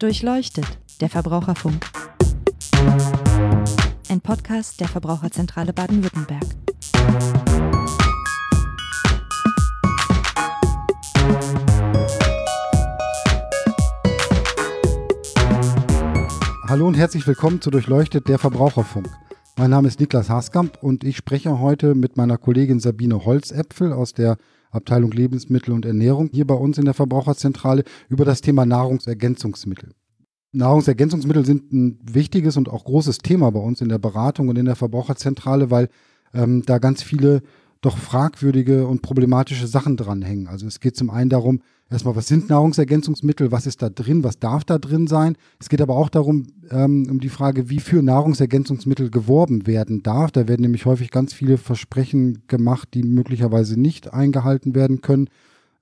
Durchleuchtet, der Verbraucherfunk. Ein Podcast der Verbraucherzentrale Baden-Württemberg. Hallo und herzlich willkommen zu Durchleuchtet, der Verbraucherfunk. Mein Name ist Niklas Haaskamp und ich spreche heute mit meiner Kollegin Sabine Holzäpfel aus der Abteilung Lebensmittel und Ernährung hier bei uns in der Verbraucherzentrale über das Thema Nahrungsergänzungsmittel. Nahrungsergänzungsmittel sind ein wichtiges und auch großes Thema bei uns in der Beratung und in der Verbraucherzentrale, weil ähm, da ganz viele doch fragwürdige und problematische Sachen dranhängen. Also es geht zum einen darum, erstmal, was sind Nahrungsergänzungsmittel, was ist da drin, was darf da drin sein. Es geht aber auch darum, ähm, um die Frage, wie für Nahrungsergänzungsmittel geworben werden darf. Da werden nämlich häufig ganz viele Versprechen gemacht, die möglicherweise nicht eingehalten werden können.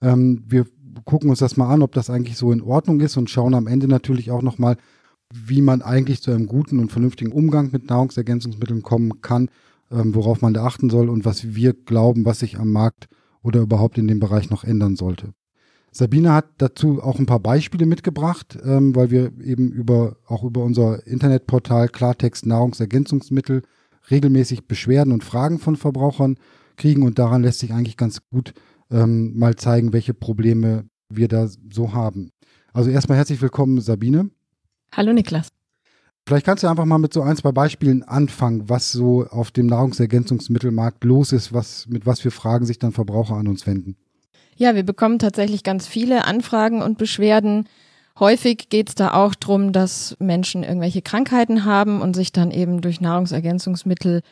Ähm, wir gucken uns das mal an, ob das eigentlich so in Ordnung ist und schauen am Ende natürlich auch nochmal, wie man eigentlich zu einem guten und vernünftigen Umgang mit Nahrungsergänzungsmitteln kommen kann ähm, worauf man da achten soll und was wir glauben, was sich am Markt oder überhaupt in dem Bereich noch ändern sollte. Sabine hat dazu auch ein paar Beispiele mitgebracht, ähm, weil wir eben über auch über unser Internetportal Klartext Nahrungsergänzungsmittel regelmäßig Beschwerden und Fragen von Verbrauchern kriegen und daran lässt sich eigentlich ganz gut ähm, mal zeigen, welche Probleme wir da so haben. Also erstmal herzlich willkommen, Sabine. Hallo Niklas. Vielleicht kannst du einfach mal mit so ein, zwei Beispielen anfangen, was so auf dem Nahrungsergänzungsmittelmarkt los ist, was, mit was für Fragen sich dann Verbraucher an uns wenden. Ja, wir bekommen tatsächlich ganz viele Anfragen und Beschwerden. Häufig geht es da auch darum, dass Menschen irgendwelche Krankheiten haben und sich dann eben durch Nahrungsergänzungsmittel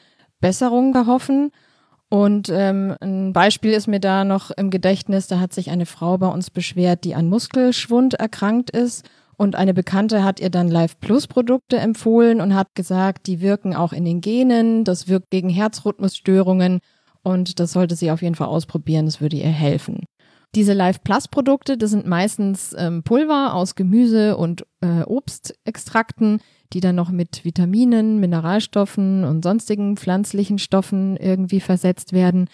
Besserungen erhoffen. Und ähm, ein Beispiel ist mir da noch im Gedächtnis, da hat sich eine Frau bei uns beschwert, die an Muskelschwund erkrankt ist und eine Bekannte hat ihr dann Live Plus Produkte empfohlen und hat gesagt, die wirken auch in den Genen, das wirkt gegen Herzrhythmusstörungen und das sollte sie auf jeden Fall ausprobieren, das würde ihr helfen. Diese Live Plus Produkte, das sind meistens ähm, Pulver aus Gemüse und äh, Obstextrakten, die dann noch mit Vitaminen, Mineralstoffen und sonstigen pflanzlichen Stoffen irgendwie versetzt werden,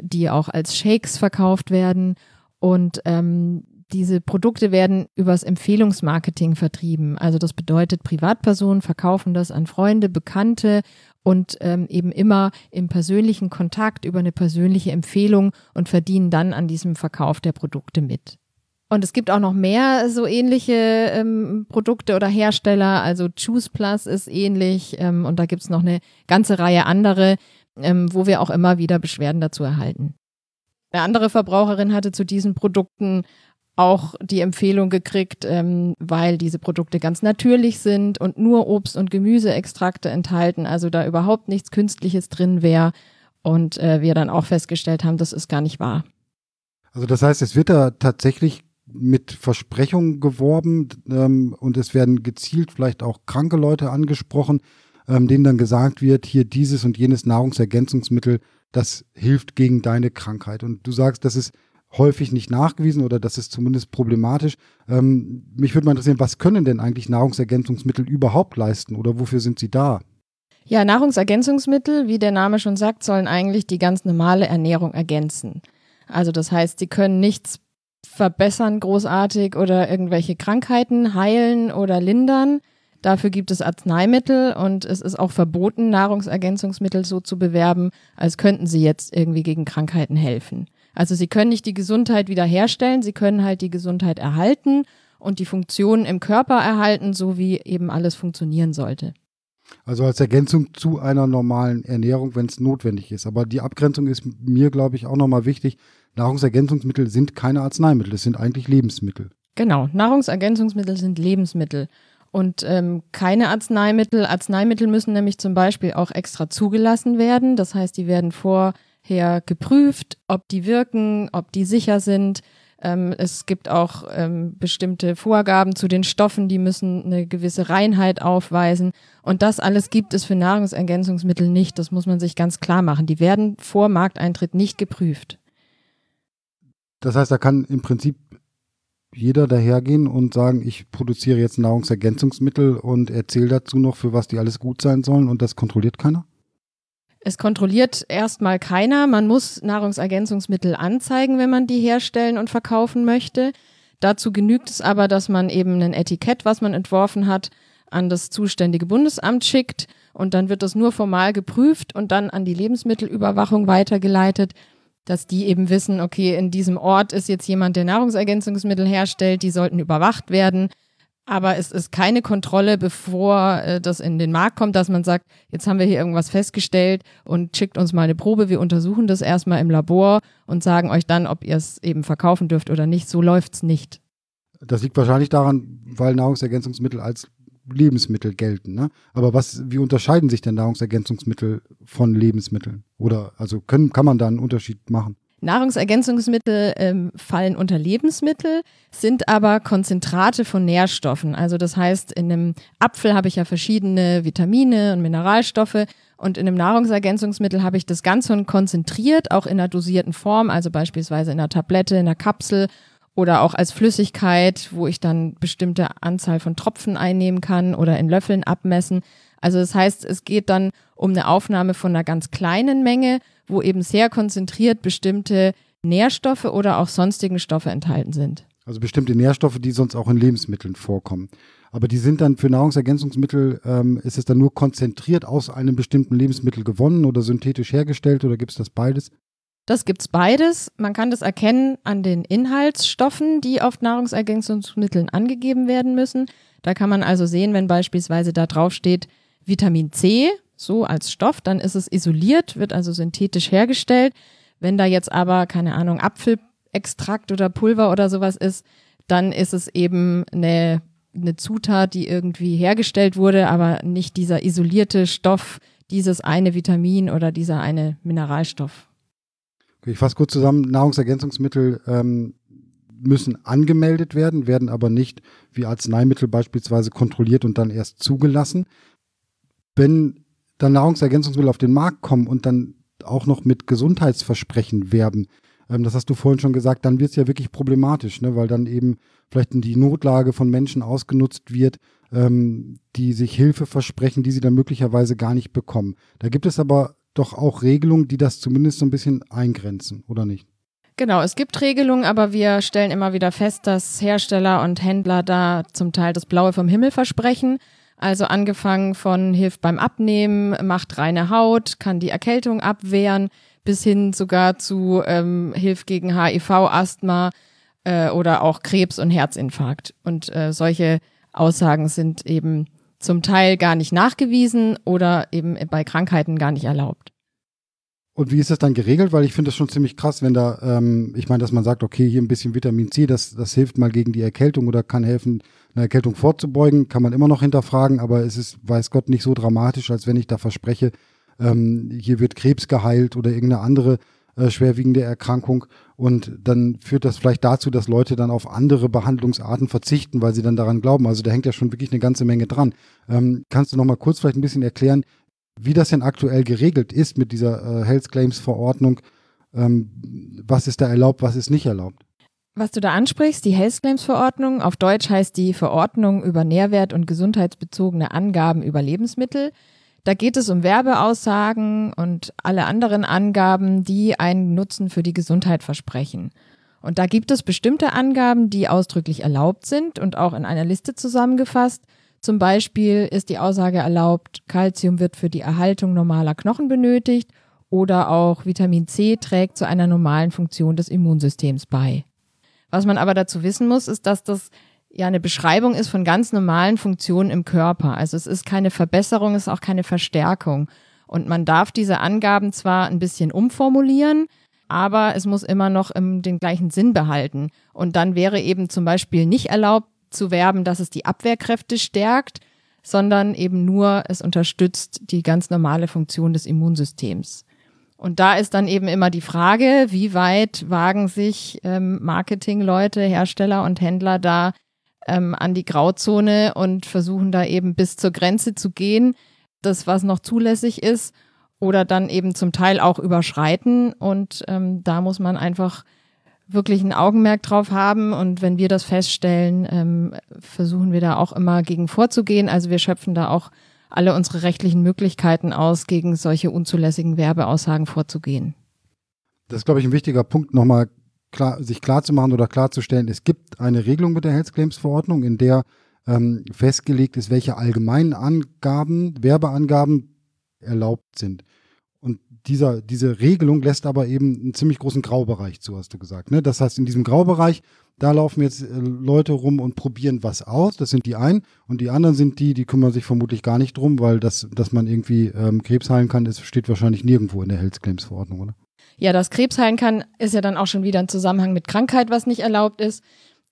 die auch als Shakes verkauft werden. Und ähm, diese Produkte werden übers Empfehlungsmarketing vertrieben. Also das bedeutet, Privatpersonen verkaufen das an Freunde, Bekannte und ähm, eben immer im persönlichen Kontakt über eine persönliche Empfehlung und verdienen dann an diesem Verkauf der Produkte mit. Und es gibt auch noch mehr so ähnliche ähm, Produkte oder Hersteller. Also Choose Plus ist ähnlich ähm, und da gibt's noch eine ganze Reihe andere, ähm, wo wir auch immer wieder Beschwerden dazu erhalten. Eine andere Verbraucherin hatte zu diesen Produkten auch die Empfehlung gekriegt, ähm, weil diese Produkte ganz natürlich sind und nur Obst- und Gemüseextrakte enthalten, also da überhaupt nichts Künstliches drin wäre. Und äh, wir dann auch festgestellt haben, das ist gar nicht wahr. Also das heißt, es wird da tatsächlich mit Versprechungen geworben ähm, und es werden gezielt vielleicht auch kranke Leute angesprochen, ähm, denen dann gesagt wird, hier dieses und jenes Nahrungsergänzungsmittel, das hilft gegen deine Krankheit. Und du sagst, das ist häufig nicht nachgewiesen oder das ist zumindest problematisch. Ähm, mich würde mal interessieren, was können denn eigentlich Nahrungsergänzungsmittel überhaupt leisten oder wofür sind sie da? Ja, Nahrungsergänzungsmittel, wie der Name schon sagt, sollen eigentlich die ganz normale Ernährung ergänzen. Also das heißt, sie können nichts verbessern großartig oder irgendwelche Krankheiten heilen oder lindern. Dafür gibt es Arzneimittel und es ist auch verboten, Nahrungsergänzungsmittel so zu bewerben, als könnten sie jetzt irgendwie gegen Krankheiten helfen. Also sie können nicht die Gesundheit wiederherstellen, sie können halt die Gesundheit erhalten und die Funktionen im Körper erhalten, so wie eben alles funktionieren sollte. Also als Ergänzung zu einer normalen Ernährung, wenn es notwendig ist. Aber die Abgrenzung ist mir, glaube ich, auch nochmal wichtig. Nahrungsergänzungsmittel sind keine Arzneimittel, es sind eigentlich Lebensmittel. Genau, Nahrungsergänzungsmittel sind Lebensmittel und ähm, keine Arzneimittel. Arzneimittel müssen nämlich zum Beispiel auch extra zugelassen werden. Das heißt, die werden vor her geprüft, ob die wirken, ob die sicher sind. Ähm, es gibt auch ähm, bestimmte Vorgaben zu den Stoffen, die müssen eine gewisse Reinheit aufweisen. Und das alles gibt es für Nahrungsergänzungsmittel nicht. Das muss man sich ganz klar machen. Die werden vor Markteintritt nicht geprüft. Das heißt, da kann im Prinzip jeder dahergehen und sagen, ich produziere jetzt Nahrungsergänzungsmittel und erzähle dazu noch, für was die alles gut sein sollen und das kontrolliert keiner? Es kontrolliert erstmal keiner. Man muss Nahrungsergänzungsmittel anzeigen, wenn man die herstellen und verkaufen möchte. Dazu genügt es aber, dass man eben ein Etikett, was man entworfen hat, an das zuständige Bundesamt schickt und dann wird das nur formal geprüft und dann an die Lebensmittelüberwachung weitergeleitet, dass die eben wissen, okay, in diesem Ort ist jetzt jemand, der Nahrungsergänzungsmittel herstellt, die sollten überwacht werden. Aber es ist keine Kontrolle, bevor äh, das in den Markt kommt, dass man sagt, jetzt haben wir hier irgendwas festgestellt und schickt uns mal eine Probe. Wir untersuchen das erstmal im Labor und sagen euch dann, ob ihr es eben verkaufen dürft oder nicht. So läuft's nicht. Das liegt wahrscheinlich daran, weil Nahrungsergänzungsmittel als Lebensmittel gelten. Ne? Aber was, wie unterscheiden sich denn Nahrungsergänzungsmittel von Lebensmitteln? Oder also können, kann man da einen Unterschied machen? Nahrungsergänzungsmittel ähm, fallen unter Lebensmittel, sind aber Konzentrate von Nährstoffen. Also das heißt, in einem Apfel habe ich ja verschiedene Vitamine und Mineralstoffe und in einem Nahrungsergänzungsmittel habe ich das Ganze konzentriert, auch in einer dosierten Form, also beispielsweise in einer Tablette, in einer Kapsel oder auch als Flüssigkeit, wo ich dann bestimmte Anzahl von Tropfen einnehmen kann oder in Löffeln abmessen. Also das heißt, es geht dann um eine Aufnahme von einer ganz kleinen Menge, wo eben sehr konzentriert bestimmte Nährstoffe oder auch sonstigen Stoffe enthalten sind. Also bestimmte Nährstoffe, die sonst auch in Lebensmitteln vorkommen. Aber die sind dann für Nahrungsergänzungsmittel, ähm, ist es dann nur konzentriert aus einem bestimmten Lebensmittel gewonnen oder synthetisch hergestellt oder gibt es das beides? Das gibt's beides. Man kann das erkennen an den Inhaltsstoffen, die auf Nahrungsergänzungsmitteln angegeben werden müssen. Da kann man also sehen, wenn beispielsweise da drauf steht Vitamin C, so als Stoff, dann ist es isoliert, wird also synthetisch hergestellt. Wenn da jetzt aber, keine Ahnung, Apfelextrakt oder Pulver oder sowas ist, dann ist es eben eine, eine Zutat, die irgendwie hergestellt wurde, aber nicht dieser isolierte Stoff, dieses eine Vitamin oder dieser eine Mineralstoff. Ich fasse kurz zusammen, Nahrungsergänzungsmittel ähm, müssen angemeldet werden, werden aber nicht wie Arzneimittel beispielsweise kontrolliert und dann erst zugelassen. Wenn dann Nahrungsergänzungsmittel auf den Markt kommen und dann auch noch mit Gesundheitsversprechen werben, ähm, das hast du vorhin schon gesagt, dann wird es ja wirklich problematisch, ne? weil dann eben vielleicht die Notlage von Menschen ausgenutzt wird, ähm, die sich Hilfe versprechen, die sie dann möglicherweise gar nicht bekommen. Da gibt es aber doch auch Regelungen, die das zumindest so ein bisschen eingrenzen, oder nicht? Genau, es gibt Regelungen, aber wir stellen immer wieder fest, dass Hersteller und Händler da zum Teil das Blaue vom Himmel versprechen. Also angefangen von hilft beim Abnehmen, macht reine Haut, kann die Erkältung abwehren, bis hin sogar zu ähm, hilft gegen HIV, Asthma äh, oder auch Krebs und Herzinfarkt. Und äh, solche Aussagen sind eben zum Teil gar nicht nachgewiesen oder eben bei Krankheiten gar nicht erlaubt. Und wie ist das dann geregelt? Weil ich finde das schon ziemlich krass, wenn da, ähm, ich meine, dass man sagt, okay, hier ein bisschen Vitamin C, das, das hilft mal gegen die Erkältung oder kann helfen, eine Erkältung vorzubeugen, kann man immer noch hinterfragen, aber es ist, weiß Gott, nicht so dramatisch, als wenn ich da verspreche, ähm, hier wird Krebs geheilt oder irgendeine andere äh, schwerwiegende Erkrankung. Und dann führt das vielleicht dazu, dass Leute dann auf andere Behandlungsarten verzichten, weil sie dann daran glauben. Also da hängt ja schon wirklich eine ganze Menge dran. Ähm, kannst du noch mal kurz vielleicht ein bisschen erklären, wie das denn aktuell geregelt ist mit dieser äh, Health Claims Verordnung? Ähm, was ist da erlaubt, was ist nicht erlaubt? Was du da ansprichst, die Health Claims Verordnung, auf Deutsch heißt die Verordnung über Nährwert und gesundheitsbezogene Angaben über Lebensmittel. Da geht es um Werbeaussagen und alle anderen Angaben, die einen Nutzen für die Gesundheit versprechen. Und da gibt es bestimmte Angaben, die ausdrücklich erlaubt sind und auch in einer Liste zusammengefasst. Zum Beispiel ist die Aussage erlaubt, Calcium wird für die Erhaltung normaler Knochen benötigt oder auch Vitamin C trägt zu einer normalen Funktion des Immunsystems bei. Was man aber dazu wissen muss, ist, dass das ja eine Beschreibung ist von ganz normalen Funktionen im Körper. Also es ist keine Verbesserung, es ist auch keine Verstärkung. Und man darf diese Angaben zwar ein bisschen umformulieren, aber es muss immer noch im, den gleichen Sinn behalten. Und dann wäre eben zum Beispiel nicht erlaubt zu werben, dass es die Abwehrkräfte stärkt, sondern eben nur es unterstützt die ganz normale Funktion des Immunsystems. Und da ist dann eben immer die Frage, wie weit wagen sich ähm, Marketingleute, Hersteller und Händler da ähm, an die Grauzone und versuchen da eben bis zur Grenze zu gehen, das, was noch zulässig ist, oder dann eben zum Teil auch überschreiten. Und ähm, da muss man einfach wirklich ein Augenmerk drauf haben. Und wenn wir das feststellen, ähm, versuchen wir da auch immer gegen vorzugehen. Also wir schöpfen da auch alle unsere rechtlichen Möglichkeiten aus, gegen solche unzulässigen Werbeaussagen vorzugehen. Das ist, glaube ich, ein wichtiger Punkt, nochmal klar, sich klarzumachen oder klarzustellen, es gibt eine Regelung mit der Health Claims Verordnung, in der ähm, festgelegt ist, welche allgemeinen Angaben, Werbeangaben erlaubt sind. Und dieser, diese Regelung lässt aber eben einen ziemlich großen Graubereich zu, hast du gesagt. Ne? Das heißt, in diesem Graubereich, da laufen jetzt äh, Leute rum und probieren was aus. Das sind die einen. Und die anderen sind die, die kümmern sich vermutlich gar nicht drum, weil das, dass man irgendwie ähm, Krebs heilen kann, das steht wahrscheinlich nirgendwo in der Health Claims Verordnung, oder? Ja, dass Krebs heilen kann, ist ja dann auch schon wieder ein Zusammenhang mit Krankheit, was nicht erlaubt ist.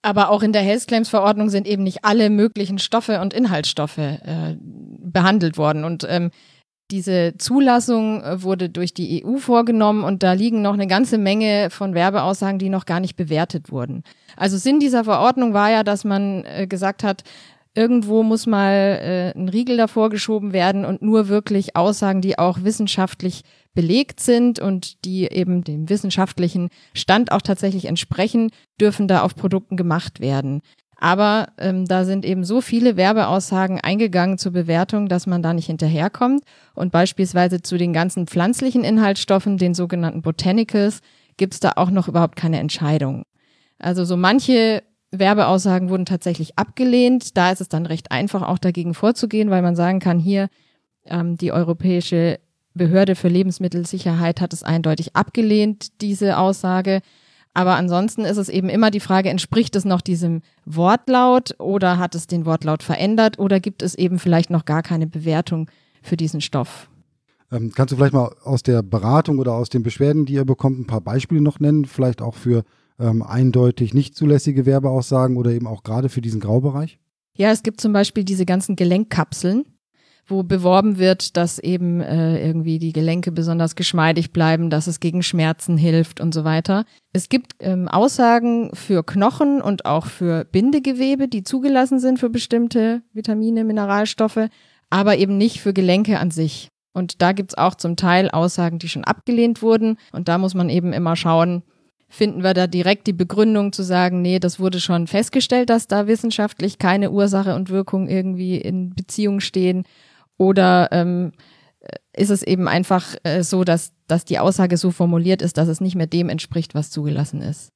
Aber auch in der Health Claims Verordnung sind eben nicht alle möglichen Stoffe und Inhaltsstoffe äh, behandelt worden. Und ähm, diese Zulassung äh, wurde durch die EU vorgenommen und da liegen noch eine ganze Menge von Werbeaussagen, die noch gar nicht bewertet wurden. Also Sinn dieser Verordnung war ja, dass man äh, gesagt hat, irgendwo muss mal äh, ein Riegel davor geschoben werden und nur wirklich Aussagen, die auch wissenschaftlich belegt sind und die eben dem wissenschaftlichen Stand auch tatsächlich entsprechen, dürfen da auf Produkten gemacht werden. Aber ähm, da sind eben so viele Werbeaussagen eingegangen zur Bewertung, dass man da nicht hinterherkommt. Und beispielsweise zu den ganzen pflanzlichen Inhaltsstoffen, den sogenannten Botanicals, gibt es da auch noch überhaupt keine Entscheidung. Also so manche Werbeaussagen wurden tatsächlich abgelehnt. Da ist es dann recht einfach, auch dagegen vorzugehen, weil man sagen kann, hier ähm, die Europäische Behörde für Lebensmittelsicherheit hat es eindeutig abgelehnt, diese Aussage. Aber ansonsten ist es eben immer die Frage, entspricht es noch diesem Wortlaut oder hat es den Wortlaut verändert oder gibt es eben vielleicht noch gar keine Bewertung für diesen Stoff? Ähm, kannst du vielleicht mal aus der Beratung oder aus den Beschwerden, die ihr bekommt, ein paar Beispiele noch nennen? Vielleicht auch für ähm, eindeutig nicht zulässige Werbeaussagen oder eben auch gerade für diesen Graubereich? Ja, es gibt zum Beispiel diese ganzen Gelenkkapseln wo beworben wird, dass eben äh, irgendwie die Gelenke besonders geschmeidig bleiben, dass es gegen Schmerzen hilft und so weiter. Es gibt ähm, Aussagen für Knochen und auch für Bindegewebe, die zugelassen sind für bestimmte Vitamine, Mineralstoffe, aber eben nicht für Gelenke an sich. Und da gibt's auch zum Teil Aussagen, die schon abgelehnt wurden. Und da muss man eben immer schauen, finden wir da direkt die Begründung zu sagen, nee, das wurde schon festgestellt, dass da wissenschaftlich keine Ursache und Wirkung irgendwie in Beziehung stehen oder ähm, ist es eben einfach äh, so, dass, dass die Aussage so formuliert ist, dass es nicht mehr dem entspricht, was zugelassen ist?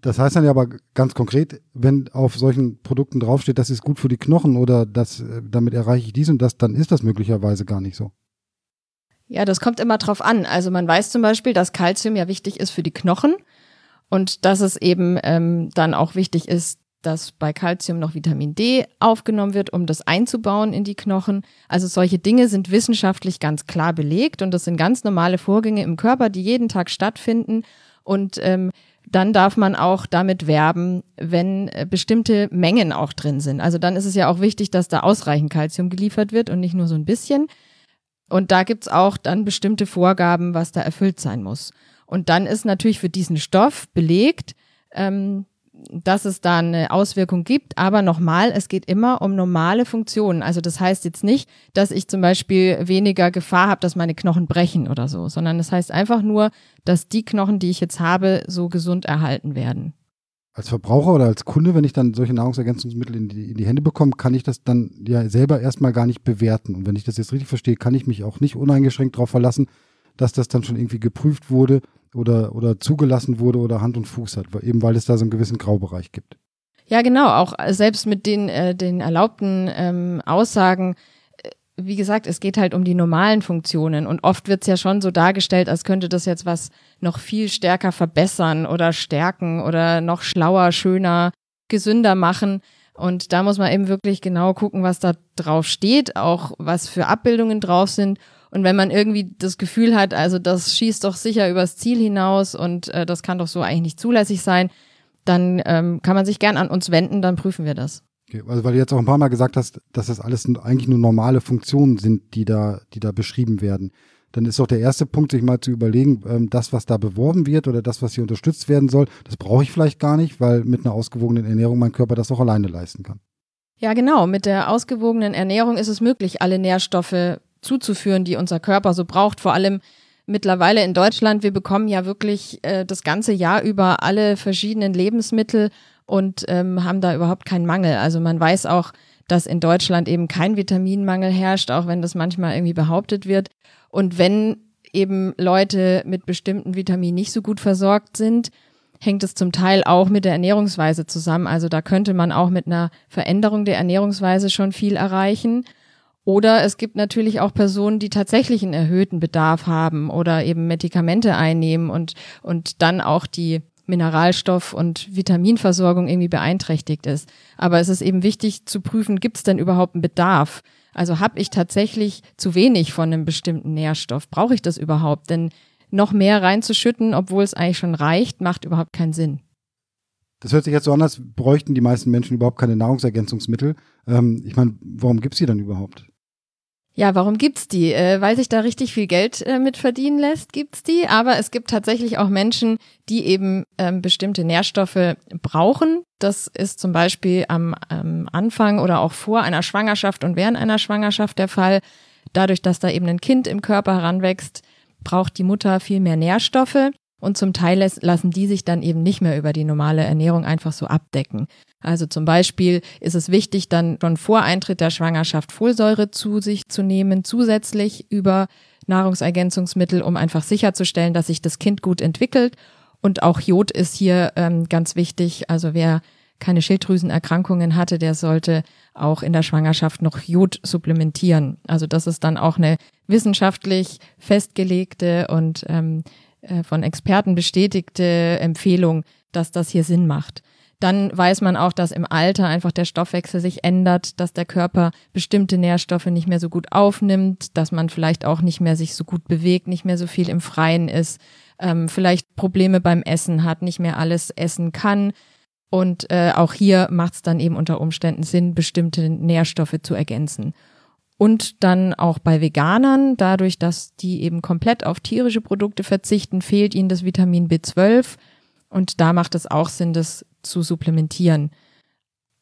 Das heißt dann ja aber ganz konkret, wenn auf solchen Produkten draufsteht, das ist gut für die Knochen oder das, äh, damit erreiche ich dies und das, dann ist das möglicherweise gar nicht so. Ja, das kommt immer drauf an. Also man weiß zum Beispiel, dass Kalzium ja wichtig ist für die Knochen und dass es eben ähm, dann auch wichtig ist, dass bei Calcium noch Vitamin D aufgenommen wird, um das einzubauen in die Knochen. Also solche Dinge sind wissenschaftlich ganz klar belegt und das sind ganz normale Vorgänge im Körper, die jeden Tag stattfinden. Und ähm, dann darf man auch damit werben, wenn äh, bestimmte Mengen auch drin sind. Also dann ist es ja auch wichtig, dass da ausreichend Calcium geliefert wird und nicht nur so ein bisschen. Und da gibt's auch dann bestimmte Vorgaben, was da erfüllt sein muss. Und dann ist natürlich für diesen Stoff belegt, ähm, dass es da eine Auswirkung gibt. Aber nochmal, es geht immer um normale Funktionen. Also das heißt jetzt nicht, dass ich zum Beispiel weniger Gefahr habe, dass meine Knochen brechen oder so, sondern das heißt einfach nur, dass die Knochen, die ich jetzt habe, so gesund erhalten werden. Als Verbraucher oder als Kunde, wenn ich dann solche Nahrungsergänzungsmittel in die, in die Hände bekomme, kann ich das dann ja selber erstmal gar nicht bewerten. Und wenn ich das jetzt richtig verstehe, kann ich mich auch nicht uneingeschränkt darauf verlassen, dass das dann schon irgendwie geprüft wurde oder, oder zugelassen wurde oder Hand und Fuß hat, eben weil es da so einen gewissen Graubereich gibt. Ja, genau, auch selbst mit den, äh, den erlaubten ähm, Aussagen, äh, wie gesagt, es geht halt um die normalen Funktionen und oft wird es ja schon so dargestellt, als könnte das jetzt was noch viel stärker verbessern oder stärken oder noch schlauer, schöner, gesünder machen. Und da muss man eben wirklich genau gucken, was da drauf steht, auch was für Abbildungen drauf sind und wenn man irgendwie das Gefühl hat, also das schießt doch sicher übers Ziel hinaus und äh, das kann doch so eigentlich nicht zulässig sein, dann ähm, kann man sich gern an uns wenden, dann prüfen wir das. Okay, also weil du jetzt auch ein paar Mal gesagt hast, dass das alles eigentlich nur normale Funktionen sind, die da, die da beschrieben werden. Dann ist doch der erste Punkt, sich mal zu überlegen, ähm, das, was da beworben wird oder das, was hier unterstützt werden soll, das brauche ich vielleicht gar nicht, weil mit einer ausgewogenen Ernährung mein Körper das auch alleine leisten kann. Ja, genau. Mit der ausgewogenen Ernährung ist es möglich, alle Nährstoffe zuzuführen, die unser Körper so braucht. Vor allem mittlerweile in Deutschland. Wir bekommen ja wirklich äh, das ganze Jahr über alle verschiedenen Lebensmittel und ähm, haben da überhaupt keinen Mangel. Also man weiß auch, dass in Deutschland eben kein Vitaminmangel herrscht, auch wenn das manchmal irgendwie behauptet wird. Und wenn eben Leute mit bestimmten Vitaminen nicht so gut versorgt sind, hängt es zum Teil auch mit der Ernährungsweise zusammen. Also da könnte man auch mit einer Veränderung der Ernährungsweise schon viel erreichen. Oder es gibt natürlich auch Personen, die tatsächlich einen erhöhten Bedarf haben oder eben Medikamente einnehmen und, und dann auch die Mineralstoff- und Vitaminversorgung irgendwie beeinträchtigt ist. Aber es ist eben wichtig zu prüfen, gibt es denn überhaupt einen Bedarf? Also habe ich tatsächlich zu wenig von einem bestimmten Nährstoff? Brauche ich das überhaupt? Denn noch mehr reinzuschütten, obwohl es eigentlich schon reicht, macht überhaupt keinen Sinn. Das hört sich jetzt so an, als bräuchten die meisten Menschen überhaupt keine Nahrungsergänzungsmittel. Ähm, ich meine, warum gibt es die dann überhaupt? Ja, warum gibt's die? Äh, weil sich da richtig viel Geld äh, mit verdienen lässt, gibt's die. Aber es gibt tatsächlich auch Menschen, die eben ähm, bestimmte Nährstoffe brauchen. Das ist zum Beispiel am Anfang oder auch vor einer Schwangerschaft und während einer Schwangerschaft der Fall. Dadurch, dass da eben ein Kind im Körper heranwächst, braucht die Mutter viel mehr Nährstoffe und zum Teil lassen die sich dann eben nicht mehr über die normale Ernährung einfach so abdecken. Also zum Beispiel ist es wichtig, dann schon vor Eintritt der Schwangerschaft Folsäure zu sich zu nehmen, zusätzlich über Nahrungsergänzungsmittel, um einfach sicherzustellen, dass sich das Kind gut entwickelt. Und auch Jod ist hier ähm, ganz wichtig. Also wer keine Schilddrüsenerkrankungen hatte, der sollte auch in der Schwangerschaft noch Jod supplementieren. Also das ist dann auch eine wissenschaftlich festgelegte und ähm, äh, von Experten bestätigte Empfehlung, dass das hier Sinn macht. Dann weiß man auch, dass im Alter einfach der Stoffwechsel sich ändert, dass der Körper bestimmte Nährstoffe nicht mehr so gut aufnimmt, dass man vielleicht auch nicht mehr sich so gut bewegt, nicht mehr so viel im Freien ist, ähm, vielleicht Probleme beim Essen hat, nicht mehr alles essen kann. Und äh, auch hier macht es dann eben unter Umständen Sinn, bestimmte Nährstoffe zu ergänzen. Und dann auch bei Veganern, dadurch, dass die eben komplett auf tierische Produkte verzichten, fehlt ihnen das Vitamin B12. Und da macht es auch Sinn, das zu supplementieren.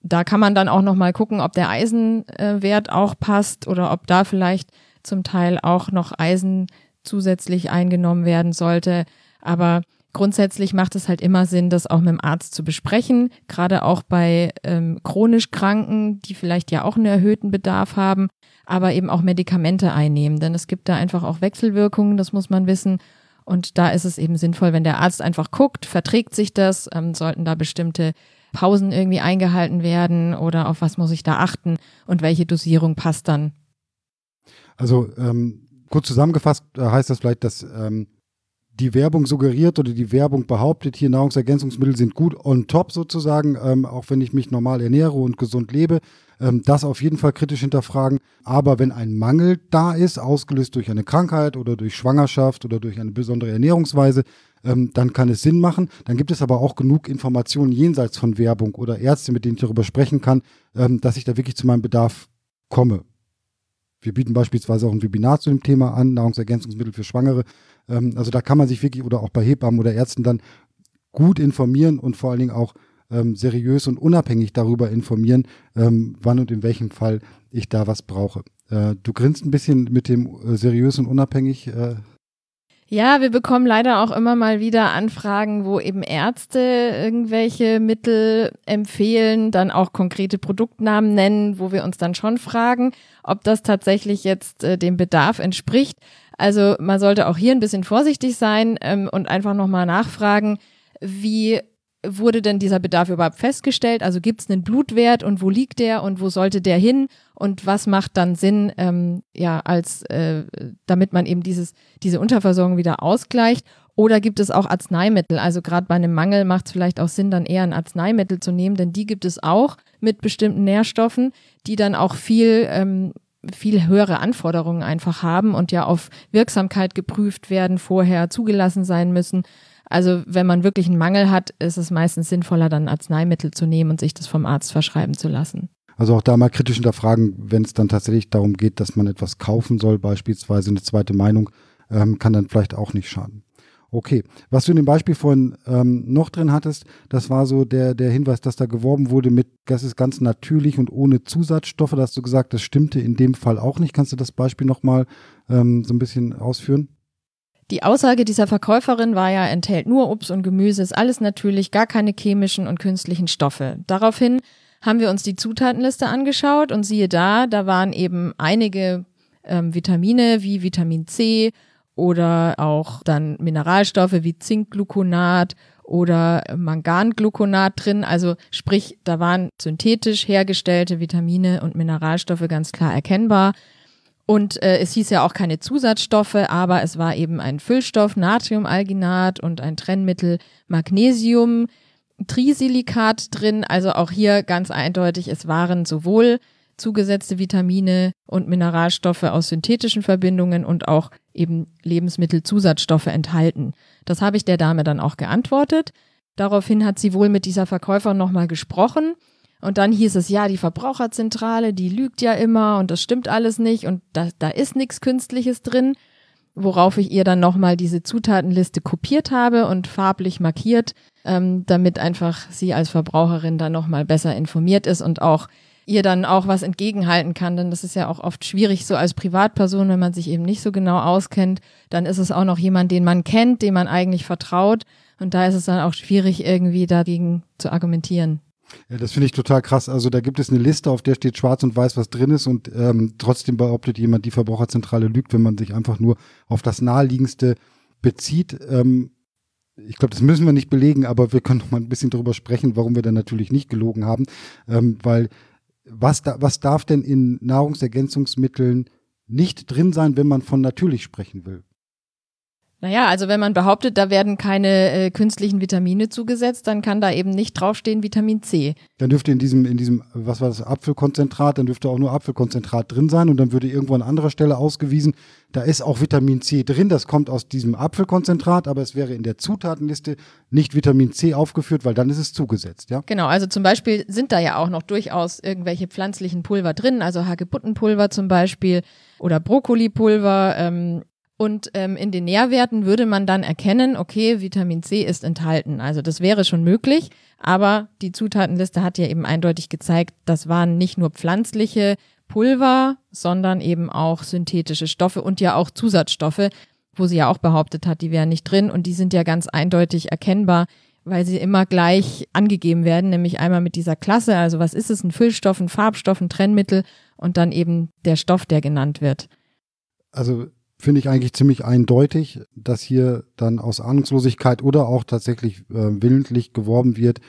Da kann man dann auch nochmal gucken, ob der Eisenwert auch passt oder ob da vielleicht zum Teil auch noch Eisen zusätzlich eingenommen werden sollte. Aber grundsätzlich macht es halt immer Sinn, das auch mit dem Arzt zu besprechen, gerade auch bei ähm, chronisch Kranken, die vielleicht ja auch einen erhöhten Bedarf haben, aber eben auch Medikamente einnehmen, denn es gibt da einfach auch Wechselwirkungen, das muss man wissen. Und da ist es eben sinnvoll, wenn der Arzt einfach guckt, verträgt sich das, ähm, sollten da bestimmte Pausen irgendwie eingehalten werden oder auf was muss ich da achten und welche Dosierung passt dann. Also ähm, kurz zusammengefasst äh, heißt das vielleicht, dass ähm, die Werbung suggeriert oder die Werbung behauptet, hier Nahrungsergänzungsmittel sind gut on top sozusagen, ähm, auch wenn ich mich normal ernähre und gesund lebe. Ähm, das auf jeden Fall kritisch hinterfragen. Aber wenn ein Mangel da ist, ausgelöst durch eine Krankheit oder durch Schwangerschaft oder durch eine besondere Ernährungsweise, ähm, dann kann es Sinn machen. Dann gibt es aber auch genug Informationen jenseits von Werbung oder Ärzte, mit denen ich darüber sprechen kann, ähm, dass ich da wirklich zu meinem Bedarf komme. Wir bieten beispielsweise auch ein Webinar zu dem Thema an, Nahrungsergänzungsmittel für Schwangere. Ähm, also da kann man sich wirklich oder auch bei Hebammen oder Ärzten dann gut informieren und vor allen Dingen auch ähm, seriös und unabhängig darüber informieren, ähm, wann und in welchem Fall ich da was brauche. Äh, du grinst ein bisschen mit dem äh, seriös und unabhängig. Äh, ja, wir bekommen leider auch immer mal wieder Anfragen, wo eben Ärzte irgendwelche Mittel empfehlen, dann auch konkrete Produktnamen nennen, wo wir uns dann schon fragen, ob das tatsächlich jetzt äh, dem Bedarf entspricht. Also man sollte auch hier ein bisschen vorsichtig sein ähm, und einfach nochmal nachfragen, wie wurde denn dieser Bedarf überhaupt festgestellt? Also gibt es einen Blutwert und wo liegt der und wo sollte der hin und was macht dann Sinn, ähm, ja, als äh, damit man eben dieses, diese Unterversorgung wieder ausgleicht? Oder gibt es auch Arzneimittel? Also gerade bei einem Mangel macht es vielleicht auch Sinn, dann eher ein Arzneimittel zu nehmen, denn die gibt es auch mit bestimmten Nährstoffen, die dann auch viel ähm, viel höhere Anforderungen einfach haben und ja auf Wirksamkeit geprüft werden, vorher zugelassen sein müssen. Also wenn man wirklich einen Mangel hat, ist es meistens sinnvoller, dann Arzneimittel zu nehmen und sich das vom Arzt verschreiben zu lassen. Also auch da mal kritisch hinterfragen, wenn es dann tatsächlich darum geht, dass man etwas kaufen soll, beispielsweise eine zweite Meinung, ähm, kann dann vielleicht auch nicht schaden. Okay, was du in dem Beispiel vorhin ähm, noch drin hattest, das war so der, der Hinweis, dass da geworben wurde mit, das ist ganz natürlich und ohne Zusatzstoffe. Da hast du gesagt, das stimmte in dem Fall auch nicht. Kannst du das Beispiel nochmal ähm, so ein bisschen ausführen? Die Aussage dieser Verkäuferin war ja, enthält nur Obst und Gemüse, ist alles natürlich, gar keine chemischen und künstlichen Stoffe. Daraufhin haben wir uns die Zutatenliste angeschaut und siehe da, da waren eben einige ähm, Vitamine wie Vitamin C oder auch dann Mineralstoffe wie Zinkgluconat oder Mangangluconat drin. Also sprich, da waren synthetisch hergestellte Vitamine und Mineralstoffe ganz klar erkennbar. Und äh, es hieß ja auch keine Zusatzstoffe, aber es war eben ein Füllstoff, Natriumalginat und ein Trennmittel Magnesium, Trisilikat drin. Also auch hier ganz eindeutig, es waren sowohl zugesetzte Vitamine und Mineralstoffe aus synthetischen Verbindungen und auch eben Lebensmittelzusatzstoffe enthalten. Das habe ich der Dame dann auch geantwortet. Daraufhin hat sie wohl mit dieser Verkäuferin nochmal gesprochen. Und dann hieß es, ja, die Verbraucherzentrale, die lügt ja immer und das stimmt alles nicht und da, da ist nichts Künstliches drin. Worauf ich ihr dann nochmal diese Zutatenliste kopiert habe und farblich markiert, ähm, damit einfach sie als Verbraucherin dann nochmal besser informiert ist und auch ihr dann auch was entgegenhalten kann. Denn das ist ja auch oft schwierig, so als Privatperson, wenn man sich eben nicht so genau auskennt. Dann ist es auch noch jemand, den man kennt, dem man eigentlich vertraut. Und da ist es dann auch schwierig, irgendwie dagegen zu argumentieren. Ja, das finde ich total krass. Also da gibt es eine Liste, auf der steht schwarz und weiß, was drin ist und ähm, trotzdem behauptet jemand, die Verbraucherzentrale lügt, wenn man sich einfach nur auf das naheliegendste bezieht. Ähm, ich glaube, das müssen wir nicht belegen, aber wir können noch mal ein bisschen darüber sprechen, warum wir dann natürlich nicht gelogen haben, ähm, weil was, da, was darf denn in Nahrungsergänzungsmitteln nicht drin sein, wenn man von natürlich sprechen will? Naja, also wenn man behauptet, da werden keine äh, künstlichen Vitamine zugesetzt, dann kann da eben nicht draufstehen Vitamin C. Dann dürfte in diesem, in diesem, was war das, Apfelkonzentrat, dann dürfte auch nur Apfelkonzentrat drin sein und dann würde irgendwo an anderer Stelle ausgewiesen, da ist auch Vitamin C drin, das kommt aus diesem Apfelkonzentrat, aber es wäre in der Zutatenliste nicht Vitamin C aufgeführt, weil dann ist es zugesetzt, ja? Genau, also zum Beispiel sind da ja auch noch durchaus irgendwelche pflanzlichen Pulver drin, also Hagebuttenpulver zum Beispiel oder Brokkolipulver, ähm, und ähm, in den Nährwerten würde man dann erkennen, okay, Vitamin C ist enthalten. Also das wäre schon möglich, aber die Zutatenliste hat ja eben eindeutig gezeigt, das waren nicht nur pflanzliche Pulver, sondern eben auch synthetische Stoffe und ja auch Zusatzstoffe, wo sie ja auch behauptet hat, die wären nicht drin und die sind ja ganz eindeutig erkennbar, weil sie immer gleich angegeben werden, nämlich einmal mit dieser Klasse, also was ist es, ein Füllstoff, ein Farbstoff, ein Trennmittel und dann eben der Stoff, der genannt wird. Also finde ich eigentlich ziemlich eindeutig, dass hier dann aus Ahnungslosigkeit oder auch tatsächlich äh, willentlich geworben wird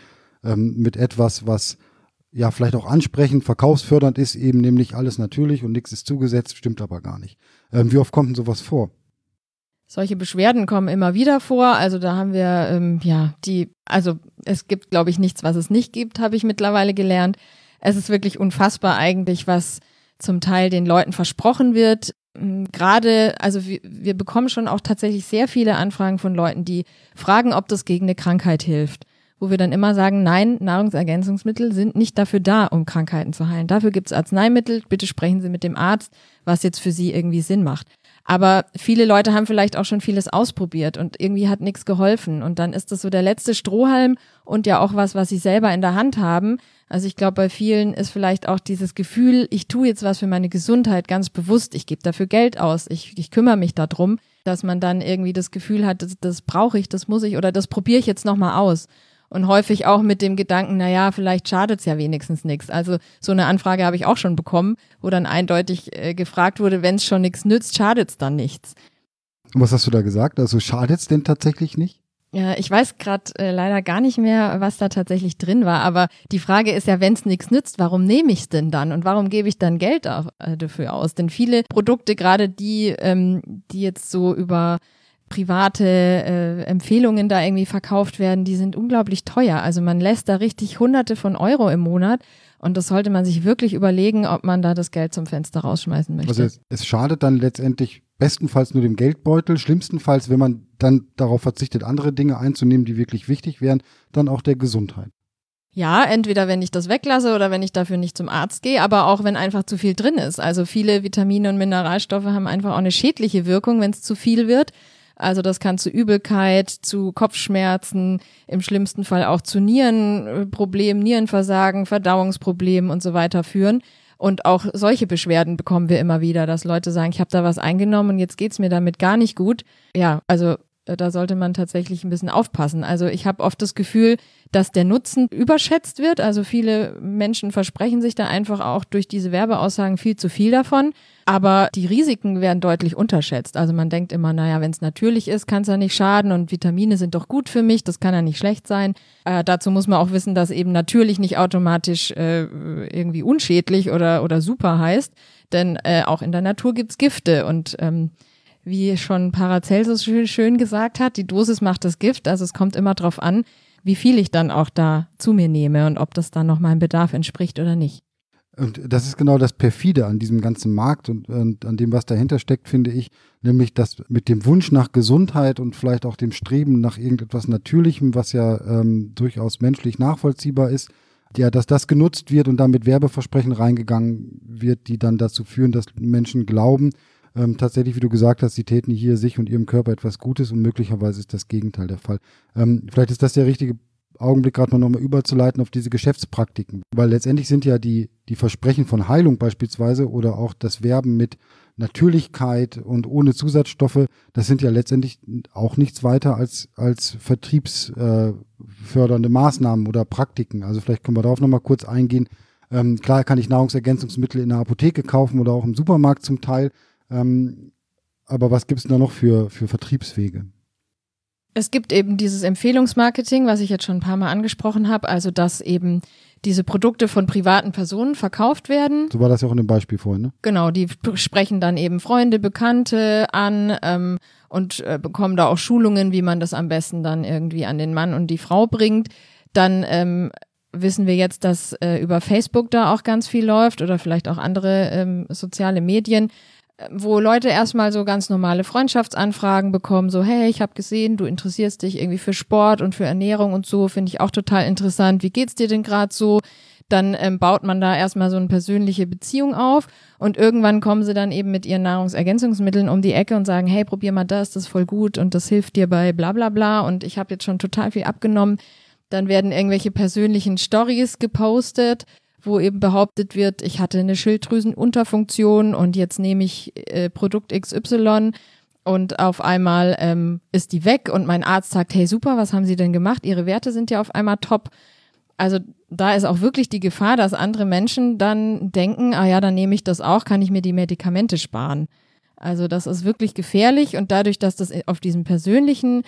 ähm, mit etwas, was ja vielleicht auch ansprechend, verkaufsfördernd ist, eben nämlich alles natürlich und nichts ist zugesetzt, stimmt aber gar nicht. Ähm, wie oft kommt denn sowas vor? Solche Beschwerden kommen immer wieder vor. Also da haben wir ähm, ja die, also es gibt, glaube ich, nichts, was es nicht gibt, habe ich mittlerweile gelernt. Es ist wirklich unfassbar eigentlich, was zum Teil den Leuten versprochen wird, gerade, also wir, wir bekommen schon auch tatsächlich sehr viele Anfragen von Leuten, die fragen, ob das gegen eine Krankheit hilft. Wo wir dann immer sagen, nein, Nahrungsergänzungsmittel sind nicht dafür da, um Krankheiten zu heilen. Dafür gibt's Arzneimittel. Bitte sprechen Sie mit dem Arzt, was jetzt für Sie irgendwie Sinn macht. Aber viele Leute haben vielleicht auch schon vieles ausprobiert und irgendwie hat nichts geholfen. Und dann ist das so der letzte Strohhalm und ja auch was, was sie selber in der Hand haben. Also ich glaube, bei vielen ist vielleicht auch dieses Gefühl, ich tue jetzt was für meine Gesundheit ganz bewusst, ich gebe dafür Geld aus, ich, ich kümmere mich darum, dass man dann irgendwie das Gefühl hat, das, das brauche ich, das muss ich oder das probiere ich jetzt nochmal aus und häufig auch mit dem Gedanken, na ja, vielleicht schadet's ja wenigstens nichts. Also so eine Anfrage habe ich auch schon bekommen, wo dann eindeutig äh, gefragt wurde, wenn es schon nichts nützt, schadet's dann nichts. Was hast du da gesagt? Also schadet's denn tatsächlich nicht? Ja, ich weiß gerade äh, leider gar nicht mehr, was da tatsächlich drin war. Aber die Frage ist ja, wenn es nichts nützt, warum nehme ich es denn dann und warum gebe ich dann Geld auch, äh, dafür aus? Denn viele Produkte, gerade die, ähm, die jetzt so über private äh, Empfehlungen da irgendwie verkauft werden, die sind unglaublich teuer. Also man lässt da richtig Hunderte von Euro im Monat. Und das sollte man sich wirklich überlegen, ob man da das Geld zum Fenster rausschmeißen möchte. Also es, es schadet dann letztendlich bestenfalls nur dem Geldbeutel, schlimmstenfalls, wenn man dann darauf verzichtet, andere Dinge einzunehmen, die wirklich wichtig wären, dann auch der Gesundheit. Ja, entweder wenn ich das weglasse oder wenn ich dafür nicht zum Arzt gehe, aber auch wenn einfach zu viel drin ist. Also viele Vitamine und Mineralstoffe haben einfach auch eine schädliche Wirkung, wenn es zu viel wird. Also das kann zu Übelkeit, zu Kopfschmerzen, im schlimmsten Fall auch zu Nierenproblemen, Nierenversagen, Verdauungsproblemen und so weiter führen. Und auch solche Beschwerden bekommen wir immer wieder, dass Leute sagen, ich habe da was eingenommen und jetzt geht's mir damit gar nicht gut. Ja, also da sollte man tatsächlich ein bisschen aufpassen. Also ich habe oft das Gefühl, dass der Nutzen überschätzt wird. Also viele Menschen versprechen sich da einfach auch durch diese Werbeaussagen viel zu viel davon. Aber die Risiken werden deutlich unterschätzt. Also man denkt immer, naja, wenn es natürlich ist, kann es ja nicht schaden und Vitamine sind doch gut für mich, das kann ja nicht schlecht sein. Äh, dazu muss man auch wissen, dass eben natürlich nicht automatisch äh, irgendwie unschädlich oder, oder super heißt. Denn äh, auch in der Natur gibt's Gifte und ähm, wie schon Paracelsus schön gesagt hat, die Dosis macht das Gift. Also es kommt immer drauf an, wie viel ich dann auch da zu mir nehme und ob das dann noch meinem Bedarf entspricht oder nicht. Und das ist genau das Perfide an diesem ganzen Markt und, und, an dem, was dahinter steckt, finde ich, nämlich dass mit dem Wunsch nach Gesundheit und vielleicht auch dem Streben nach irgendetwas Natürlichem, was ja ähm, durchaus menschlich nachvollziehbar ist, ja, dass das genutzt wird und damit Werbeversprechen reingegangen wird, die dann dazu führen, dass Menschen glauben, ähm, tatsächlich, wie du gesagt hast, sie täten hier sich und ihrem Körper etwas Gutes und möglicherweise ist das Gegenteil der Fall. Ähm, vielleicht ist das der richtige Augenblick gerade mal nochmal überzuleiten auf diese Geschäftspraktiken, weil letztendlich sind ja die, die Versprechen von Heilung beispielsweise oder auch das Werben mit Natürlichkeit und ohne Zusatzstoffe, das sind ja letztendlich auch nichts weiter als, als vertriebsfördernde äh, Maßnahmen oder Praktiken. Also vielleicht können wir darauf nochmal kurz eingehen. Ähm, klar kann ich Nahrungsergänzungsmittel in der Apotheke kaufen oder auch im Supermarkt zum Teil. Ähm, aber was gibt es da noch für, für Vertriebswege? Es gibt eben dieses Empfehlungsmarketing, was ich jetzt schon ein paar Mal angesprochen habe, also dass eben diese Produkte von privaten Personen verkauft werden. So war das ja auch in dem Beispiel vorhin, ne? Genau, die sprechen dann eben Freunde, Bekannte an ähm, und äh, bekommen da auch Schulungen, wie man das am besten dann irgendwie an den Mann und die Frau bringt. Dann ähm, wissen wir jetzt, dass äh, über Facebook da auch ganz viel läuft oder vielleicht auch andere ähm, soziale Medien, wo Leute erstmal so ganz normale Freundschaftsanfragen bekommen, so hey, ich habe gesehen, du interessierst dich irgendwie für Sport und für Ernährung und so, finde ich auch total interessant. Wie geht's dir denn gerade so? Dann ähm, baut man da erstmal so eine persönliche Beziehung auf und irgendwann kommen sie dann eben mit ihren Nahrungsergänzungsmitteln um die Ecke und sagen, hey, probier mal das, das ist voll gut und das hilft dir bei bla bla bla und ich habe jetzt schon total viel abgenommen. Dann werden irgendwelche persönlichen Stories gepostet wo eben behauptet wird, ich hatte eine Schilddrüsenunterfunktion und jetzt nehme ich äh, Produkt XY und auf einmal ähm, ist die weg und mein Arzt sagt, hey super, was haben Sie denn gemacht? Ihre Werte sind ja auf einmal top. Also da ist auch wirklich die Gefahr, dass andere Menschen dann denken, ah ja, dann nehme ich das auch, kann ich mir die Medikamente sparen. Also das ist wirklich gefährlich und dadurch, dass das auf diesem persönlichen,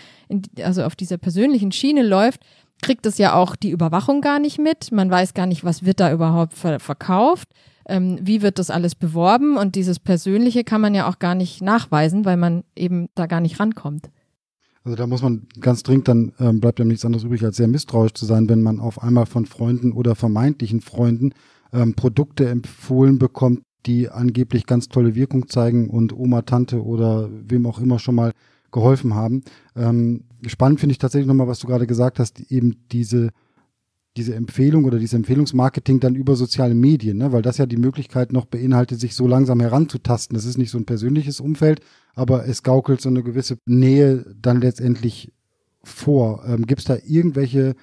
also auf dieser persönlichen Schiene läuft, kriegt es ja auch die Überwachung gar nicht mit. Man weiß gar nicht, was wird da überhaupt ver verkauft. Ähm, wie wird das alles beworben? Und dieses Persönliche kann man ja auch gar nicht nachweisen, weil man eben da gar nicht rankommt. Also da muss man ganz dringend, dann ähm, bleibt ja nichts anderes übrig, als sehr misstrauisch zu sein, wenn man auf einmal von Freunden oder vermeintlichen Freunden ähm, Produkte empfohlen bekommt, die angeblich ganz tolle Wirkung zeigen und Oma, Tante oder wem auch immer schon mal geholfen haben. Ähm, spannend finde ich tatsächlich nochmal, was du gerade gesagt hast, eben diese, diese Empfehlung oder dieses Empfehlungsmarketing dann über soziale Medien, ne? weil das ja die Möglichkeit noch beinhaltet, sich so langsam heranzutasten. Das ist nicht so ein persönliches Umfeld, aber es gaukelt so eine gewisse Nähe dann letztendlich vor. Ähm, Gibt es da irgendwelche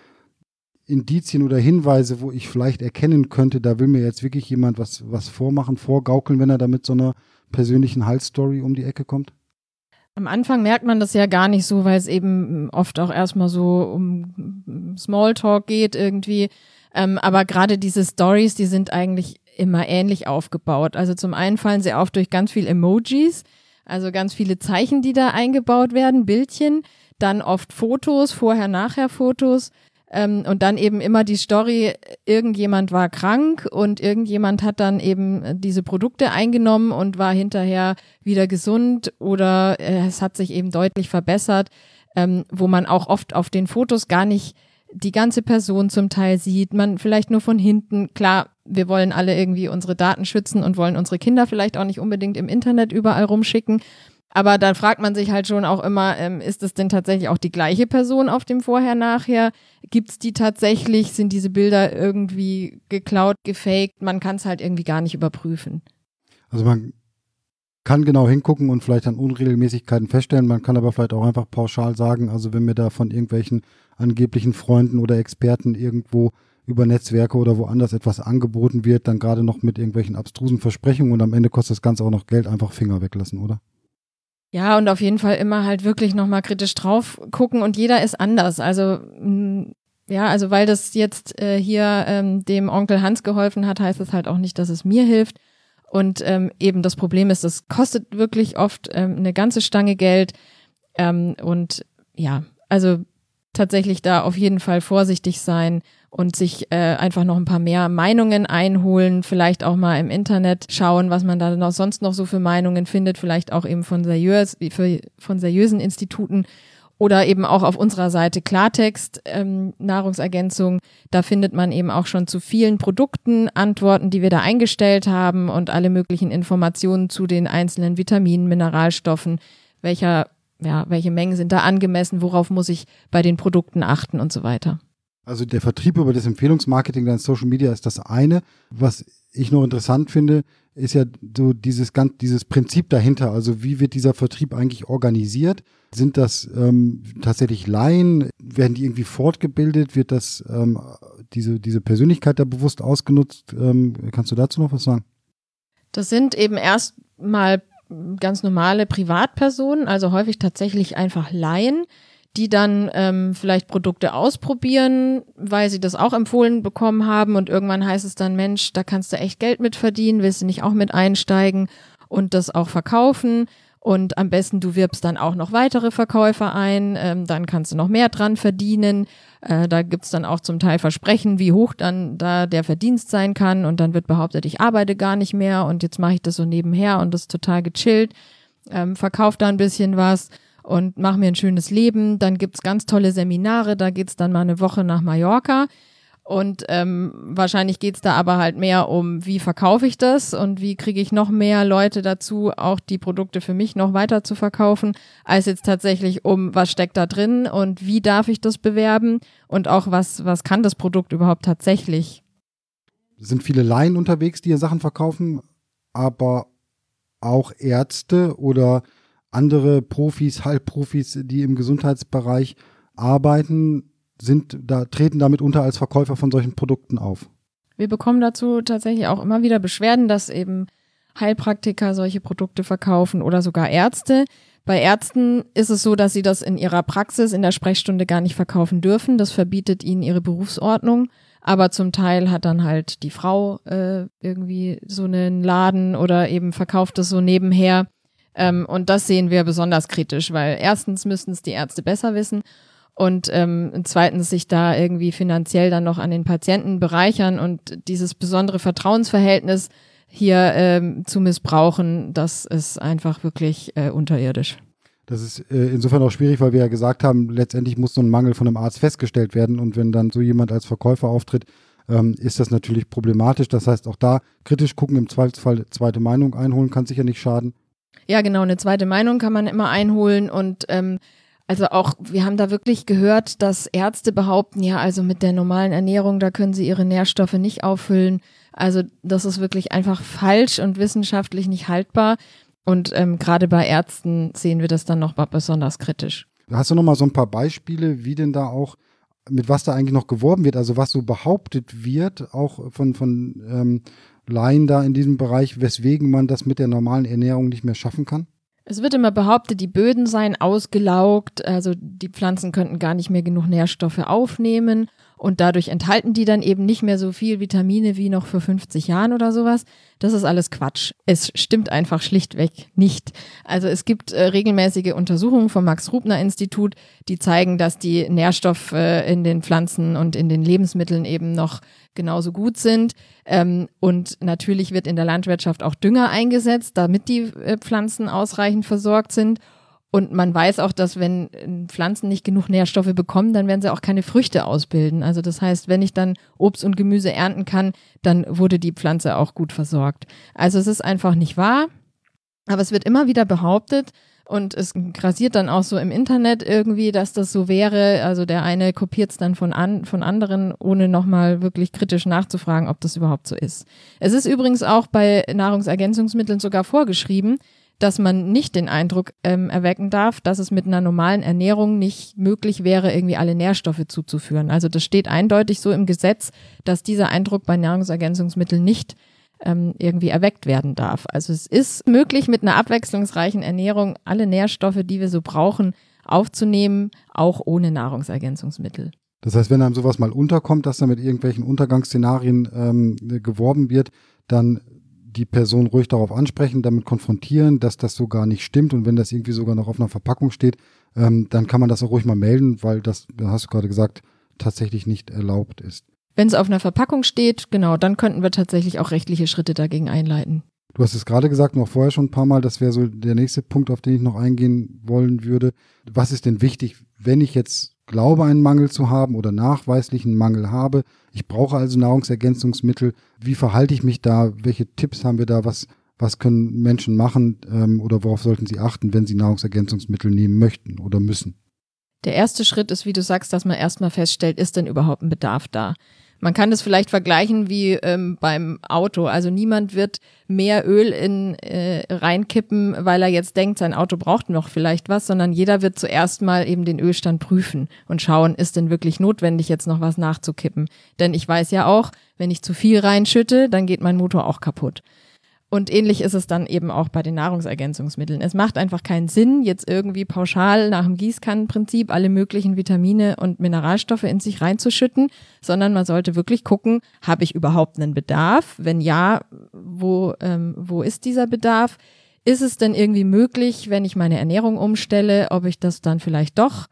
Indizien oder Hinweise, wo ich vielleicht erkennen könnte, da will mir jetzt wirklich jemand was, was vormachen, vorgaukeln, wenn er da mit so einer persönlichen Halsstory um die Ecke kommt? Am Anfang merkt man das ja gar nicht so, weil es eben oft auch erstmal so um Smalltalk geht irgendwie. Ähm, aber gerade diese Stories, die sind eigentlich immer ähnlich aufgebaut. Also zum einen fallen sie auf durch ganz viel Emojis, also ganz viele Zeichen, die da eingebaut werden, Bildchen, dann oft Fotos, vorher-nachher-Fotos, ähm, und dann eben immer die Story, irgendjemand war krank und irgendjemand hat dann eben diese Produkte eingenommen und war hinterher wieder gesund oder äh, es hat sich eben deutlich verbessert, ähm, wo man auch oft auf den Fotos gar nicht die ganze Person zum Teil sieht, man vielleicht nur von hinten. Klar, wir wollen alle irgendwie unsere Daten schützen und wollen unsere Kinder vielleicht auch nicht unbedingt im Internet überall rumschicken. Aber dann fragt man sich halt schon auch immer, ähm, ist es denn tatsächlich auch die gleiche Person auf dem Vorher-Nachher? Gibt es die tatsächlich? Sind diese Bilder irgendwie geklaut, gefaked? Man kann es halt irgendwie gar nicht überprüfen. Also man kann genau hingucken und vielleicht dann Unregelmäßigkeiten feststellen. Man kann aber vielleicht auch einfach pauschal sagen, also wenn mir da von irgendwelchen angeblichen Freunden oder Experten irgendwo über Netzwerke oder woanders etwas angeboten wird, dann gerade noch mit irgendwelchen abstrusen Versprechungen und am Ende kostet das Ganze auch noch Geld, einfach Finger weglassen, oder? Ja, und auf jeden Fall immer halt wirklich nochmal kritisch drauf gucken und jeder ist anders. Also ja, also weil das jetzt äh, hier ähm, dem Onkel Hans geholfen hat, heißt es halt auch nicht, dass es mir hilft. Und ähm, eben das Problem ist, das kostet wirklich oft ähm, eine ganze Stange Geld. Ähm, und ja, also tatsächlich da auf jeden Fall vorsichtig sein und sich äh, einfach noch ein paar mehr Meinungen einholen, vielleicht auch mal im Internet schauen, was man da noch sonst noch so für Meinungen findet, vielleicht auch eben von, seriös, von seriösen Instituten oder eben auch auf unserer Seite Klartext ähm, Nahrungsergänzung. Da findet man eben auch schon zu vielen Produkten Antworten, die wir da eingestellt haben und alle möglichen Informationen zu den einzelnen Vitaminen, Mineralstoffen, welcher ja, welche Mengen sind da angemessen, worauf muss ich bei den Produkten achten und so weiter. Also der Vertrieb über das Empfehlungsmarketing dann Social Media ist das eine. Was ich noch interessant finde, ist ja so dieses ganz, dieses Prinzip dahinter. Also wie wird dieser Vertrieb eigentlich organisiert? Sind das ähm, tatsächlich Laien? Werden die irgendwie fortgebildet? Wird das ähm, diese diese Persönlichkeit da bewusst ausgenutzt? Ähm, kannst du dazu noch was sagen? Das sind eben erstmal ganz normale Privatpersonen, also häufig tatsächlich einfach Laien, die dann ähm, vielleicht Produkte ausprobieren, weil sie das auch empfohlen bekommen haben und irgendwann heißt es dann, Mensch, da kannst du echt Geld mit verdienen, willst du nicht auch mit einsteigen und das auch verkaufen? Und am besten du wirbst dann auch noch weitere Verkäufer ein, ähm, dann kannst du noch mehr dran verdienen. Äh, da gibt's dann auch zum Teil Versprechen, wie hoch dann da der Verdienst sein kann. Und dann wird behauptet, ich arbeite gar nicht mehr und jetzt mache ich das so nebenher und das ist total gechillt. Ähm, verkauf da ein bisschen was und mach mir ein schönes Leben. Dann gibt's ganz tolle Seminare, da geht's dann mal eine Woche nach Mallorca. Und ähm, wahrscheinlich geht's da aber halt mehr um, wie verkaufe ich das und wie kriege ich noch mehr Leute dazu, auch die Produkte für mich noch weiter zu verkaufen, als jetzt tatsächlich um, was steckt da drin und wie darf ich das bewerben und auch was, was kann das Produkt überhaupt tatsächlich. Sind viele Laien unterwegs, die ihr Sachen verkaufen, aber auch Ärzte oder andere Profis, Halbprofis, die im Gesundheitsbereich arbeiten, sind da, treten damit unter als Verkäufer von solchen Produkten auf. Wir bekommen dazu tatsächlich auch immer wieder Beschwerden, dass eben Heilpraktiker solche Produkte verkaufen oder sogar Ärzte. Bei Ärzten ist es so, dass sie das in ihrer Praxis in der Sprechstunde gar nicht verkaufen dürfen. Das verbietet ihnen ihre Berufsordnung. Aber zum Teil hat dann halt die Frau äh, irgendwie so einen Laden oder eben verkauft es so nebenher. Ähm, und das sehen wir besonders kritisch, weil erstens müssten es die Ärzte besser wissen und ähm, zweitens sich da irgendwie finanziell dann noch an den Patienten bereichern und dieses besondere Vertrauensverhältnis hier ähm, zu missbrauchen, das ist einfach wirklich äh, unterirdisch. Das ist äh, insofern auch schwierig, weil wir ja gesagt haben, letztendlich muss so ein Mangel von einem Arzt festgestellt werden und wenn dann so jemand als Verkäufer auftritt, ähm, ist das natürlich problematisch. Das heißt, auch da kritisch gucken, im Zweifelsfall zweite Meinung einholen, kann sicher nicht schaden. Ja, genau, eine zweite Meinung kann man immer einholen und ähm, also auch, wir haben da wirklich gehört, dass Ärzte behaupten, ja, also mit der normalen Ernährung, da können sie ihre Nährstoffe nicht auffüllen. Also das ist wirklich einfach falsch und wissenschaftlich nicht haltbar. Und ähm, gerade bei Ärzten sehen wir das dann noch besonders kritisch. Hast du noch mal so ein paar Beispiele, wie denn da auch, mit was da eigentlich noch geworben wird, also was so behauptet wird, auch von, von ähm, Laien da in diesem Bereich, weswegen man das mit der normalen Ernährung nicht mehr schaffen kann? Es wird immer behauptet, die Böden seien ausgelaugt, also die Pflanzen könnten gar nicht mehr genug Nährstoffe aufnehmen und dadurch enthalten die dann eben nicht mehr so viel Vitamine wie noch vor 50 Jahren oder sowas. Das ist alles Quatsch. Es stimmt einfach schlichtweg nicht. Also es gibt äh, regelmäßige Untersuchungen vom Max-Rubner-Institut, die zeigen, dass die Nährstoffe äh, in den Pflanzen und in den Lebensmitteln eben noch genauso gut sind. Ähm, und natürlich wird in der Landwirtschaft auch Dünger eingesetzt, damit die äh, Pflanzen ausreichend versorgt sind. Und man weiß auch, dass wenn äh, Pflanzen nicht genug Nährstoffe bekommen, dann werden sie auch keine Früchte ausbilden. Also das heißt, wenn ich dann Obst und Gemüse ernten kann, dann wurde die Pflanze auch gut versorgt. Also es ist einfach nicht wahr. Aber es wird immer wieder behauptet, und es grasiert dann auch so im Internet irgendwie, dass das so wäre. Also der eine kopiert es dann von, an, von anderen, ohne nochmal wirklich kritisch nachzufragen, ob das überhaupt so ist. Es ist übrigens auch bei Nahrungsergänzungsmitteln sogar vorgeschrieben, dass man nicht den Eindruck ähm, erwecken darf, dass es mit einer normalen Ernährung nicht möglich wäre, irgendwie alle Nährstoffe zuzuführen. Also das steht eindeutig so im Gesetz, dass dieser Eindruck bei Nahrungsergänzungsmitteln nicht ähm, irgendwie erweckt werden darf. Also es ist möglich, mit einer abwechslungsreichen Ernährung alle Nährstoffe, die wir so brauchen, aufzunehmen, auch ohne Nahrungsergänzungsmittel. Das heißt, wenn einem sowas mal unterkommt, dass da mit irgendwelchen Untergangsszenarien ähm, geworben wird, dann die Person ruhig darauf ansprechen, damit konfrontieren, dass das so gar nicht stimmt und wenn das irgendwie sogar noch auf einer Verpackung steht, ähm, dann kann man das auch ruhig mal melden, weil das, hast du gerade gesagt, tatsächlich nicht erlaubt ist. Wenn es auf einer Verpackung steht, genau, dann könnten wir tatsächlich auch rechtliche Schritte dagegen einleiten. Du hast es gerade gesagt, noch vorher schon ein paar Mal, das wäre so der nächste Punkt, auf den ich noch eingehen wollen würde. Was ist denn wichtig, wenn ich jetzt glaube, einen Mangel zu haben oder nachweislichen Mangel habe? Ich brauche also Nahrungsergänzungsmittel. Wie verhalte ich mich da? Welche Tipps haben wir da? Was, was können Menschen machen ähm, oder worauf sollten sie achten, wenn sie Nahrungsergänzungsmittel nehmen möchten oder müssen? Der erste Schritt ist, wie du sagst, dass man erstmal feststellt, ist denn überhaupt ein Bedarf da? Man kann das vielleicht vergleichen wie ähm, beim Auto. Also niemand wird mehr Öl in äh, reinkippen, weil er jetzt denkt, sein Auto braucht noch vielleicht was, sondern jeder wird zuerst mal eben den Ölstand prüfen und schauen, ist denn wirklich notwendig, jetzt noch was nachzukippen. Denn ich weiß ja auch, wenn ich zu viel reinschütte, dann geht mein Motor auch kaputt. Und ähnlich ist es dann eben auch bei den Nahrungsergänzungsmitteln. Es macht einfach keinen Sinn, jetzt irgendwie pauschal nach dem Gießkannenprinzip alle möglichen Vitamine und Mineralstoffe in sich reinzuschütten, sondern man sollte wirklich gucken, habe ich überhaupt einen Bedarf? Wenn ja, wo, ähm, wo ist dieser Bedarf? Ist es denn irgendwie möglich, wenn ich meine Ernährung umstelle, ob ich das dann vielleicht doch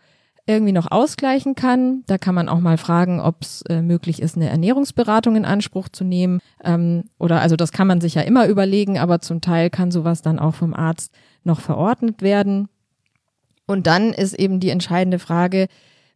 irgendwie noch ausgleichen kann. Da kann man auch mal fragen, ob es äh, möglich ist, eine Ernährungsberatung in Anspruch zu nehmen. Ähm, oder also das kann man sich ja immer überlegen, aber zum Teil kann sowas dann auch vom Arzt noch verordnet werden. Und dann ist eben die entscheidende Frage,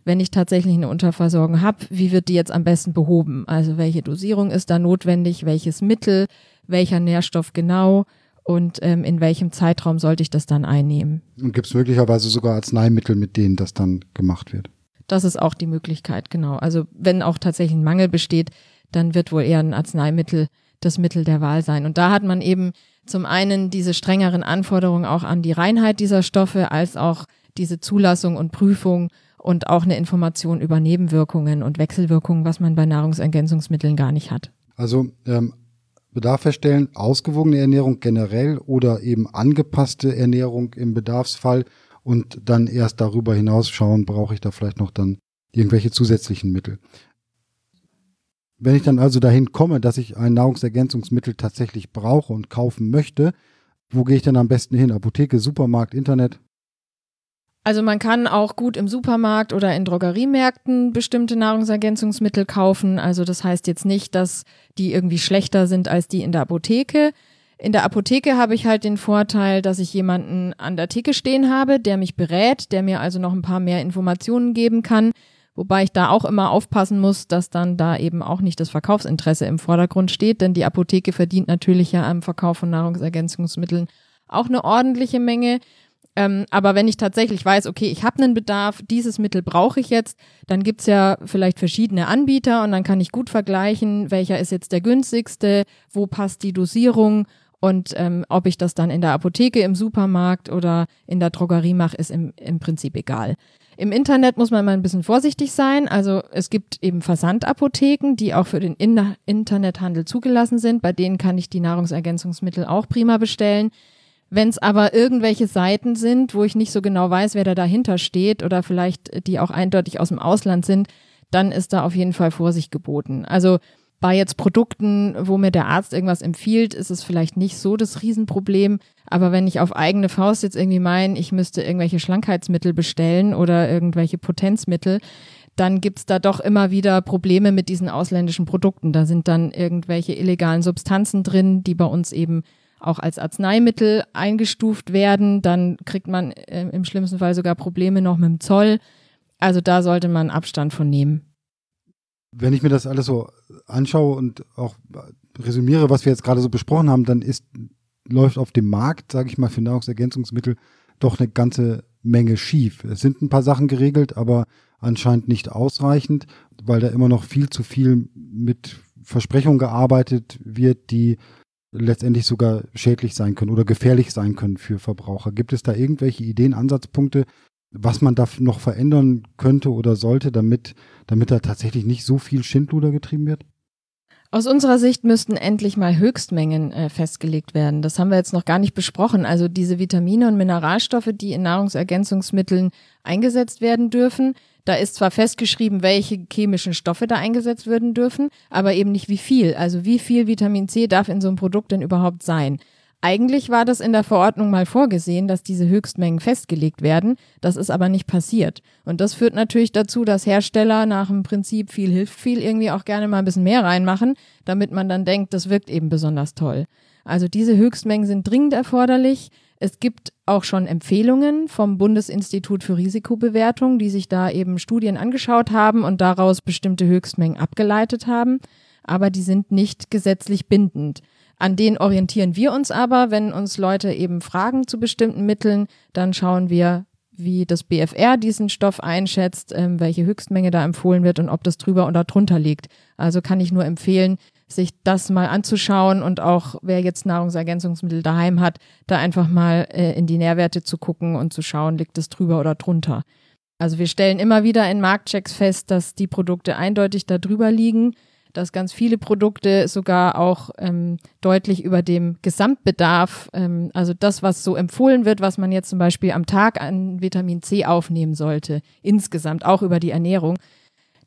wenn ich tatsächlich eine Unterversorgung habe, wie wird die jetzt am besten behoben? Also welche Dosierung ist da notwendig, welches Mittel, welcher Nährstoff genau? Und ähm, in welchem Zeitraum sollte ich das dann einnehmen. Und gibt es möglicherweise sogar Arzneimittel, mit denen das dann gemacht wird? Das ist auch die Möglichkeit, genau. Also wenn auch tatsächlich ein Mangel besteht, dann wird wohl eher ein Arzneimittel das Mittel der Wahl sein. Und da hat man eben zum einen diese strengeren Anforderungen auch an die Reinheit dieser Stoffe, als auch diese Zulassung und Prüfung und auch eine Information über Nebenwirkungen und Wechselwirkungen, was man bei Nahrungsergänzungsmitteln gar nicht hat. Also ähm, Bedarf feststellen, ausgewogene Ernährung generell oder eben angepasste Ernährung im Bedarfsfall und dann erst darüber hinaus schauen, brauche ich da vielleicht noch dann irgendwelche zusätzlichen Mittel. Wenn ich dann also dahin komme, dass ich ein Nahrungsergänzungsmittel tatsächlich brauche und kaufen möchte, wo gehe ich denn am besten hin? Apotheke, Supermarkt, Internet? Also man kann auch gut im Supermarkt oder in Drogeriemärkten bestimmte Nahrungsergänzungsmittel kaufen. Also das heißt jetzt nicht, dass die irgendwie schlechter sind als die in der Apotheke. In der Apotheke habe ich halt den Vorteil, dass ich jemanden an der Theke stehen habe, der mich berät, der mir also noch ein paar mehr Informationen geben kann. Wobei ich da auch immer aufpassen muss, dass dann da eben auch nicht das Verkaufsinteresse im Vordergrund steht, denn die Apotheke verdient natürlich ja am Verkauf von Nahrungsergänzungsmitteln auch eine ordentliche Menge. Ähm, aber wenn ich tatsächlich weiß, okay, ich habe einen Bedarf, dieses Mittel brauche ich jetzt, dann gibt's ja vielleicht verschiedene Anbieter und dann kann ich gut vergleichen, welcher ist jetzt der günstigste, wo passt die Dosierung und ähm, ob ich das dann in der Apotheke, im Supermarkt oder in der Drogerie mache, ist im, im Prinzip egal. Im Internet muss man mal ein bisschen vorsichtig sein. Also es gibt eben Versandapotheken, die auch für den In Internethandel zugelassen sind. Bei denen kann ich die Nahrungsergänzungsmittel auch prima bestellen. Wenn es aber irgendwelche Seiten sind, wo ich nicht so genau weiß, wer da dahinter steht oder vielleicht die auch eindeutig aus dem Ausland sind, dann ist da auf jeden Fall Vorsicht geboten. Also bei jetzt Produkten, wo mir der Arzt irgendwas empfiehlt, ist es vielleicht nicht so das Riesenproblem. Aber wenn ich auf eigene Faust jetzt irgendwie meine, ich müsste irgendwelche Schlankheitsmittel bestellen oder irgendwelche Potenzmittel, dann gibt's da doch immer wieder Probleme mit diesen ausländischen Produkten. Da sind dann irgendwelche illegalen Substanzen drin, die bei uns eben auch als Arzneimittel eingestuft werden. Dann kriegt man äh, im schlimmsten Fall sogar Probleme noch mit dem Zoll. Also da sollte man Abstand von nehmen. Wenn ich mir das alles so anschaue und auch resümiere, was wir jetzt gerade so besprochen haben, dann ist, läuft auf dem Markt, sage ich mal, für Nahrungsergänzungsmittel doch eine ganze Menge schief. Es sind ein paar Sachen geregelt, aber anscheinend nicht ausreichend, weil da immer noch viel zu viel mit Versprechungen gearbeitet wird, die letztendlich sogar schädlich sein können oder gefährlich sein können für Verbraucher. Gibt es da irgendwelche Ideen, Ansatzpunkte, was man da noch verändern könnte oder sollte, damit, damit da tatsächlich nicht so viel Schindluder getrieben wird? Aus unserer Sicht müssten endlich mal Höchstmengen äh, festgelegt werden. Das haben wir jetzt noch gar nicht besprochen. Also diese Vitamine und Mineralstoffe, die in Nahrungsergänzungsmitteln eingesetzt werden dürfen, da ist zwar festgeschrieben, welche chemischen Stoffe da eingesetzt werden dürfen, aber eben nicht wie viel. Also wie viel Vitamin C darf in so einem Produkt denn überhaupt sein? Eigentlich war das in der Verordnung mal vorgesehen, dass diese Höchstmengen festgelegt werden. Das ist aber nicht passiert. Und das führt natürlich dazu, dass Hersteller nach dem Prinzip viel hilft viel irgendwie auch gerne mal ein bisschen mehr reinmachen, damit man dann denkt, das wirkt eben besonders toll. Also diese Höchstmengen sind dringend erforderlich. Es gibt auch schon Empfehlungen vom Bundesinstitut für Risikobewertung, die sich da eben Studien angeschaut haben und daraus bestimmte Höchstmengen abgeleitet haben. Aber die sind nicht gesetzlich bindend. An denen orientieren wir uns aber, wenn uns Leute eben fragen zu bestimmten Mitteln, dann schauen wir, wie das BFR diesen Stoff einschätzt, ähm, welche Höchstmenge da empfohlen wird und ob das drüber oder drunter liegt. Also kann ich nur empfehlen, sich das mal anzuschauen und auch wer jetzt Nahrungsergänzungsmittel daheim hat, da einfach mal äh, in die Nährwerte zu gucken und zu schauen, liegt es drüber oder drunter. Also wir stellen immer wieder in Marktchecks fest, dass die Produkte eindeutig da drüber liegen, dass ganz viele Produkte sogar auch ähm, deutlich über dem Gesamtbedarf, ähm, also das, was so empfohlen wird, was man jetzt zum Beispiel am Tag an Vitamin C aufnehmen sollte, insgesamt auch über die Ernährung,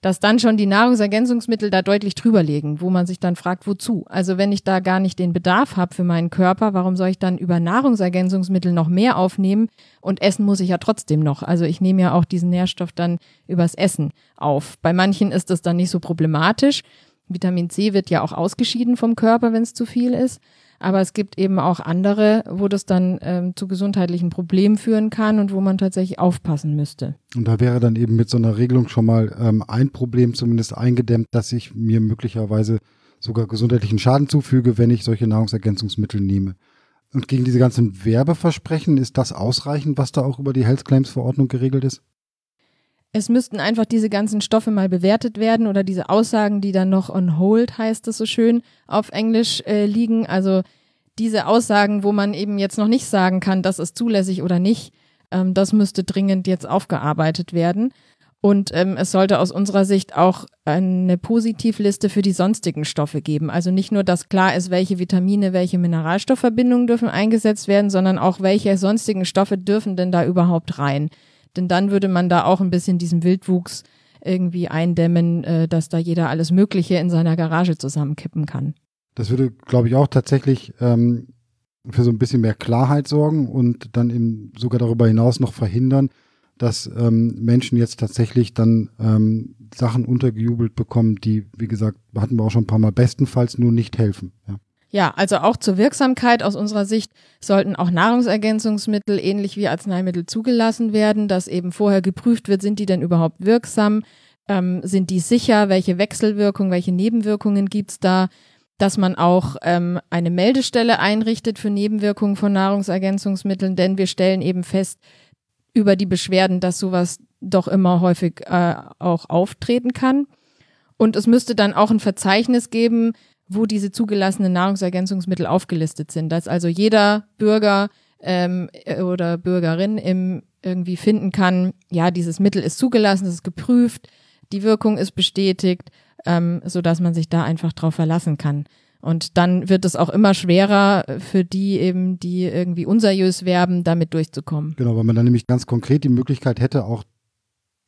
dass dann schon die Nahrungsergänzungsmittel da deutlich drüber liegen, wo man sich dann fragt, wozu? Also wenn ich da gar nicht den Bedarf habe für meinen Körper, warum soll ich dann über Nahrungsergänzungsmittel noch mehr aufnehmen? Und essen muss ich ja trotzdem noch. Also ich nehme ja auch diesen Nährstoff dann übers Essen auf. Bei manchen ist das dann nicht so problematisch. Vitamin C wird ja auch ausgeschieden vom Körper, wenn es zu viel ist. Aber es gibt eben auch andere, wo das dann ähm, zu gesundheitlichen Problemen führen kann und wo man tatsächlich aufpassen müsste. Und da wäre dann eben mit so einer Regelung schon mal ähm, ein Problem zumindest eingedämmt, dass ich mir möglicherweise sogar gesundheitlichen Schaden zufüge, wenn ich solche Nahrungsergänzungsmittel nehme. Und gegen diese ganzen Werbeversprechen, ist das ausreichend, was da auch über die Health Claims Verordnung geregelt ist? Es müssten einfach diese ganzen Stoffe mal bewertet werden oder diese Aussagen, die dann noch on hold heißt es so schön auf Englisch äh, liegen. Also diese Aussagen, wo man eben jetzt noch nicht sagen kann, das ist zulässig oder nicht, ähm, das müsste dringend jetzt aufgearbeitet werden. Und ähm, es sollte aus unserer Sicht auch eine Positivliste für die sonstigen Stoffe geben. Also nicht nur, dass klar ist, welche Vitamine, welche Mineralstoffverbindungen dürfen eingesetzt werden, sondern auch, welche sonstigen Stoffe dürfen denn da überhaupt rein. Denn dann würde man da auch ein bisschen diesen Wildwuchs irgendwie eindämmen, äh, dass da jeder alles Mögliche in seiner Garage zusammenkippen kann. Das würde, glaube ich, auch tatsächlich ähm, für so ein bisschen mehr Klarheit sorgen und dann eben sogar darüber hinaus noch verhindern, dass ähm, Menschen jetzt tatsächlich dann ähm, Sachen untergejubelt bekommen, die, wie gesagt, hatten wir auch schon ein paar Mal bestenfalls nur nicht helfen. Ja. Ja, also auch zur Wirksamkeit aus unserer Sicht sollten auch Nahrungsergänzungsmittel ähnlich wie Arzneimittel zugelassen werden, dass eben vorher geprüft wird, sind die denn überhaupt wirksam, ähm, sind die sicher, welche Wechselwirkungen, welche Nebenwirkungen gibt's da, dass man auch ähm, eine Meldestelle einrichtet für Nebenwirkungen von Nahrungsergänzungsmitteln, denn wir stellen eben fest über die Beschwerden, dass sowas doch immer häufig äh, auch auftreten kann. Und es müsste dann auch ein Verzeichnis geben, wo diese zugelassenen Nahrungsergänzungsmittel aufgelistet sind, dass also jeder Bürger ähm, oder Bürgerin im irgendwie finden kann, ja, dieses Mittel ist zugelassen, es ist geprüft, die Wirkung ist bestätigt, ähm, so dass man sich da einfach drauf verlassen kann. Und dann wird es auch immer schwerer für die eben, die irgendwie unseriös werben, damit durchzukommen. Genau, weil man dann nämlich ganz konkret die Möglichkeit hätte, auch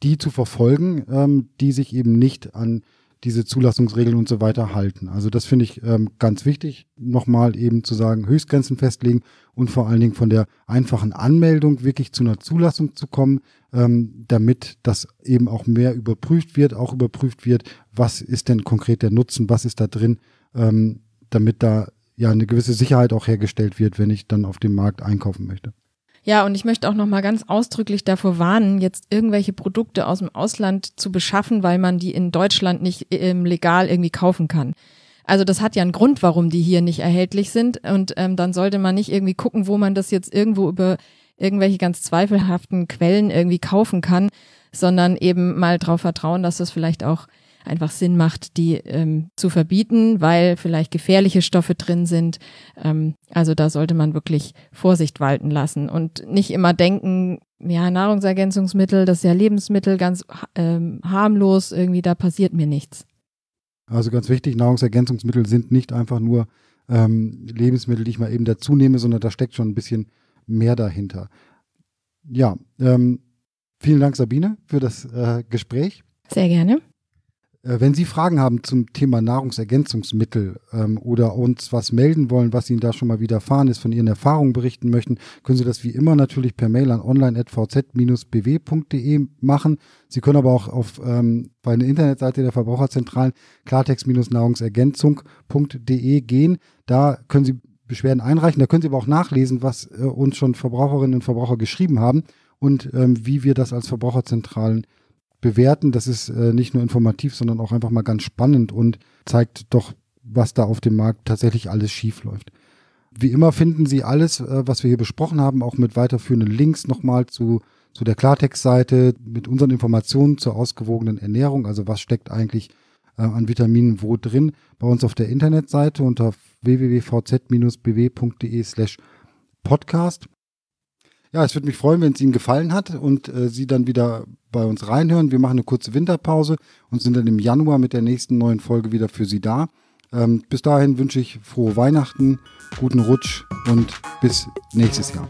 die zu verfolgen, ähm, die sich eben nicht an diese Zulassungsregeln und so weiter halten. Also das finde ich ähm, ganz wichtig, nochmal eben zu sagen, Höchstgrenzen festlegen und vor allen Dingen von der einfachen Anmeldung wirklich zu einer Zulassung zu kommen, ähm, damit das eben auch mehr überprüft wird, auch überprüft wird, was ist denn konkret der Nutzen, was ist da drin, ähm, damit da ja eine gewisse Sicherheit auch hergestellt wird, wenn ich dann auf dem Markt einkaufen möchte. Ja, und ich möchte auch noch mal ganz ausdrücklich davor warnen, jetzt irgendwelche Produkte aus dem Ausland zu beschaffen, weil man die in Deutschland nicht ähm, legal irgendwie kaufen kann. Also das hat ja einen Grund, warum die hier nicht erhältlich sind. Und ähm, dann sollte man nicht irgendwie gucken, wo man das jetzt irgendwo über irgendwelche ganz zweifelhaften Quellen irgendwie kaufen kann, sondern eben mal darauf vertrauen, dass das vielleicht auch einfach Sinn macht, die ähm, zu verbieten, weil vielleicht gefährliche Stoffe drin sind. Ähm, also da sollte man wirklich Vorsicht walten lassen und nicht immer denken, ja, Nahrungsergänzungsmittel, das ist ja Lebensmittel, ganz ähm, harmlos, irgendwie da passiert mir nichts. Also ganz wichtig, Nahrungsergänzungsmittel sind nicht einfach nur ähm, Lebensmittel, die ich mal eben dazu nehme, sondern da steckt schon ein bisschen mehr dahinter. Ja, ähm, vielen Dank Sabine für das äh, Gespräch. Sehr gerne. Äh, wenn Sie Fragen haben zum Thema Nahrungsergänzungsmittel ähm, oder uns was melden wollen, was Ihnen da schon mal widerfahren ist, von Ihren Erfahrungen berichten möchten, können Sie das wie immer natürlich per Mail an online.vz-bw.de machen. Sie können aber auch auf ähm, bei einer Internetseite der Verbraucherzentralen klartext-nahrungsergänzung.de gehen. Da können Sie Beschwerden einreichen. Da können Sie aber auch nachlesen, was äh, uns schon Verbraucherinnen und Verbraucher geschrieben haben und ähm, wie wir das als Verbraucherzentralen bewerten. Das ist äh, nicht nur informativ, sondern auch einfach mal ganz spannend und zeigt doch, was da auf dem Markt tatsächlich alles schief läuft. Wie immer finden Sie alles, äh, was wir hier besprochen haben, auch mit weiterführenden Links nochmal zu, zu der Klartext-Seite, mit unseren Informationen zur ausgewogenen Ernährung, also was steckt eigentlich äh, an Vitaminen wo drin, bei uns auf der Internetseite unter www.vz-bw.de slash podcast. Ja, es würde mich freuen, wenn es Ihnen gefallen hat und äh, Sie dann wieder bei uns reinhören. Wir machen eine kurze Winterpause und sind dann im Januar mit der nächsten neuen Folge wieder für Sie da. Ähm, bis dahin wünsche ich frohe Weihnachten, guten Rutsch und bis nächstes Jahr.